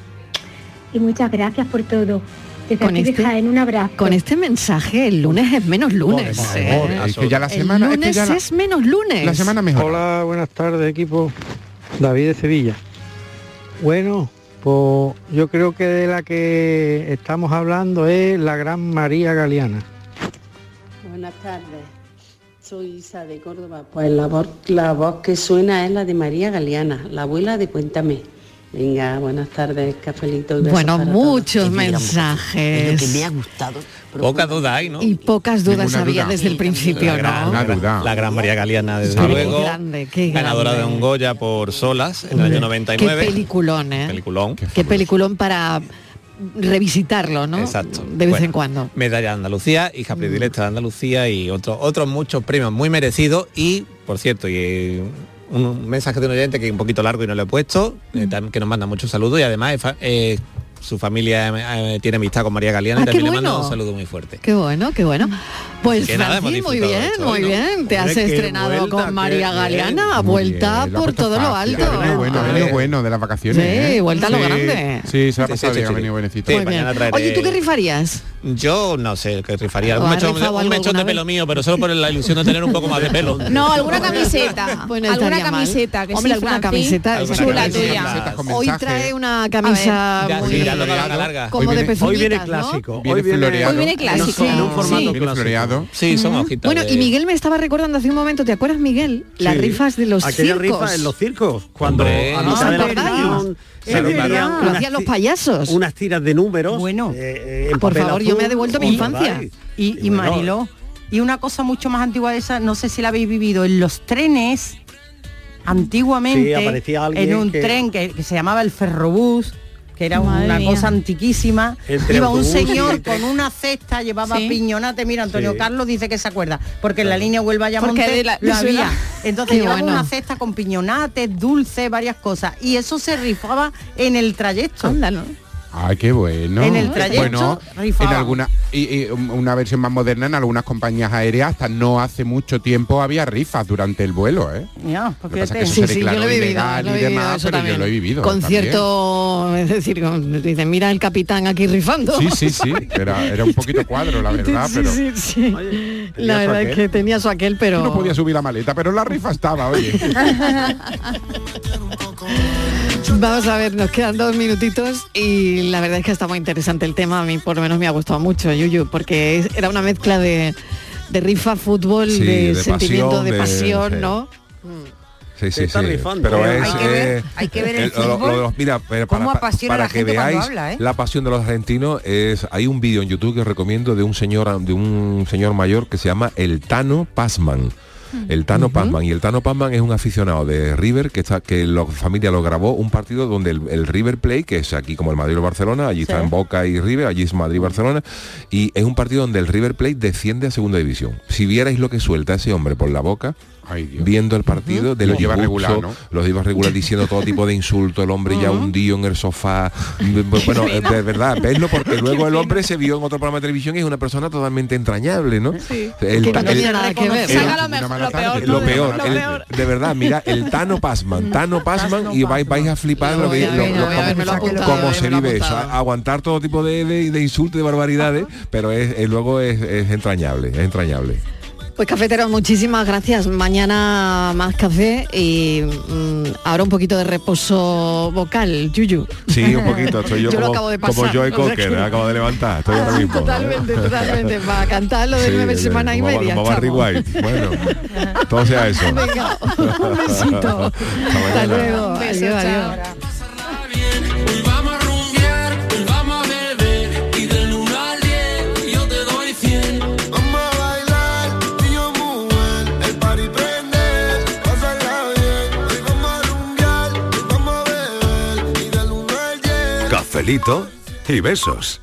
y muchas gracias por todo. Desde Con aquí este- Jaén, un abrazo. Con este mensaje, el lunes es menos lunes. Por ¿eh? favor, es que ya la semana- El es que lunes ya la- es menos lunes. la semana mejor. Hola, buenas tardes equipo. David de Sevilla. Bueno, pues yo creo que de la que estamos hablando es la gran María Galeana. Buenas tardes, soy Isa de Córdoba. Pues la voz, la voz que suena es la de María Galeana, la abuela de Cuéntame. Venga, buenas tardes, cafelito. Bueno, muchos mensajes. que me ha gustado. Poca duda hay, ¿no? Y pocas dudas Ninguna había duda. desde el principio, la gran, ¿no? la gran- la gran María Galeana, desde Qué luego. grande, qué ganadora de un Goya por Solas en el año Qué 99. peliculón, ¿eh? Peliculón. Qué peliculón para revisitarlo, ¿no? Exacto. De vez Bueno, en cuando. Medalla de Andalucía, hija predilecta de Andalucía y otros otros muchos premios muy merecidos. Y, por cierto, y eh, un mensaje de un oyente que es un poquito largo y no lo he puesto, eh, tam- que nos manda muchos saludos y además eh, su familia eh, tiene amistad con María Galeana Ah, y qué también le manda un saludo muy fuerte. Qué bueno, qué bueno. Pues Que nada, Francis, muy bien, muy ¿no? bien. Te has Hombre, estrenado vuelta, con María. Galeana, vuelta bien, por todo lo alto. Ha venido bueno, ha venido bueno de las vacaciones. Sí, ¿eh? vuelta a lo Sí, grande. Sí, se ha pasado sí, bien, sí, ha venido sí. buenecito. Sí, Muy bien. mañana traeré- Oye, ¿tú qué rifarías? Yo no sé qué rifaría. ¿O Un mechón, un de pelo mío, pero solo por la ilusión de tener un poco más de pelo. *laughs* No, alguna *laughs* camiseta. Pues alguna camiseta. Que Hombre, sí, alguna camiseta. Chula tuya. Hoy trae una camisa muy sí, ya, larga, larga. como Hoy de viene- Hoy viene pezuñitas, ¿no? clásico. Viene hoy viene, floreado. Hoy viene clásico. En un formato Viene clásico. Sí, son hojitas. Bueno, de- y Miguel me estaba recordando hace un momento, ¿te acuerdas, Miguel? Las Sí. rifas de los Aquella circos. rifa en los circos. Cuando Hombre, a ¿no mitad os de la acordáis? función Es se verdad. veían Lo unas hacían los payasos. Unas tiras de números. Bueno. eh, en Por papel favor, yo me ha devuelto mi ¿os infancia. Y, y bueno, Mariló. Y una cosa mucho más antigua de esa, no sé si la habéis vivido, en los trenes, antiguamente, Sí, aparecía alguien en un que- tren que, que se llamaba el ferrobús, que era Madre una mía. cosa antiquísima, Entre iba un señor con una cesta, llevaba Sí. piñonate, mira, Antonio Sí. Carlos dice que se acuerda, porque en la línea Huelva la- lo había. Entonces Qué llevaba bueno. una cesta con piñonates, dulces, varias cosas, y eso se rifaba en el trayecto. Ándalo. Ay, qué bueno. En el trayecto Bueno, en alguna y, y una versión más moderna en algunas compañías aéreas hasta no hace mucho tiempo había rifas durante el vuelo, ¿eh? Ya, Lo pues que pasa es que eso Sí, se sí, yo declaró lo he vivido, ilegal lo he y vivido, demás, pero yo también. lo he vivido. Concierto, es decir, con- dicen, mira el capitán aquí rifando. también. Sí, sí, sí. *laughs* Era, era un poquito cuadro, la verdad, Sí, pero sí, sí. Oye, La verdad es que tenía su aquel, pero... no podía subir la maleta, pero la rifa estaba, oye. *laughs* Vamos a ver, nos quedan dos minutitos y la verdad es que está muy interesante el tema. A mí por lo menos me ha gustado mucho, Yuyu, porque es- era una mezcla de, de rifa, fútbol, Sí, de, de sentimiento, pasión, de de- pasión, sí. ¿no? Sí, sí, está sí. rifando, Pero ¿eh? es, Hay que ver- eh, hay que ver el lo- lo- fútbol, lo- mira, para, la que veáis habla, ¿eh? la pasión de los argentinos es hay un vídeo en YouTube que os recomiendo de un señor de un señor mayor que se llama El Tano Pasman. El Tano Pazman. Y el Tano Pazman es un aficionado de River que está que la familia lo grabó un partido donde el, el River Play que es aquí como el Madrid o Barcelona allí está en Boca y River allí es Madrid Barcelona y es un partido donde el River Plate desciende a segunda división. Si vierais lo que suelta ese hombre por la boca Ay, Dios. viendo el partido de Lo los lleva regular, ¿no? los lleva regular diciendo todo tipo de insultos el hombre ya hundido en el sofá bueno eh, de verdad verlo porque *laughs* luego el hombre se vio en otro programa de televisión y es una persona totalmente entrañable no Sí. El no tenía nada que ver. Lo, peor. de verdad, mira, el Tano Pasman, Tano Pasman y vais, vais a flipar Lo lo voy que, a lo- ver, lo- voy a ver, me lo he cómo- apuntado, cómo eh, se vive eso, aguantar todo tipo de, de, de insultos, de barbaridades, pero es, es- luego es, es entrañable, es entrañable. Pues cafeteros, muchísimas gracias. Mañana más café y mm, ahora un poquito de reposo vocal, Yuyu. Sí, un poquito, estoy yo, *laughs* Yo lo como, acabo de como pasar, Joy o sea Cocker, que- eh, acabo de levantar, estoy ahora mismo. Totalmente, totalmente. Para cantar lo de Sí, nueve semanas y como- media. como Barry. White. Bueno, todo sea eso. Venga, un besito. *laughs* Hasta luego. Un beso, Adiós, chao. adiós. Cafelito y besos.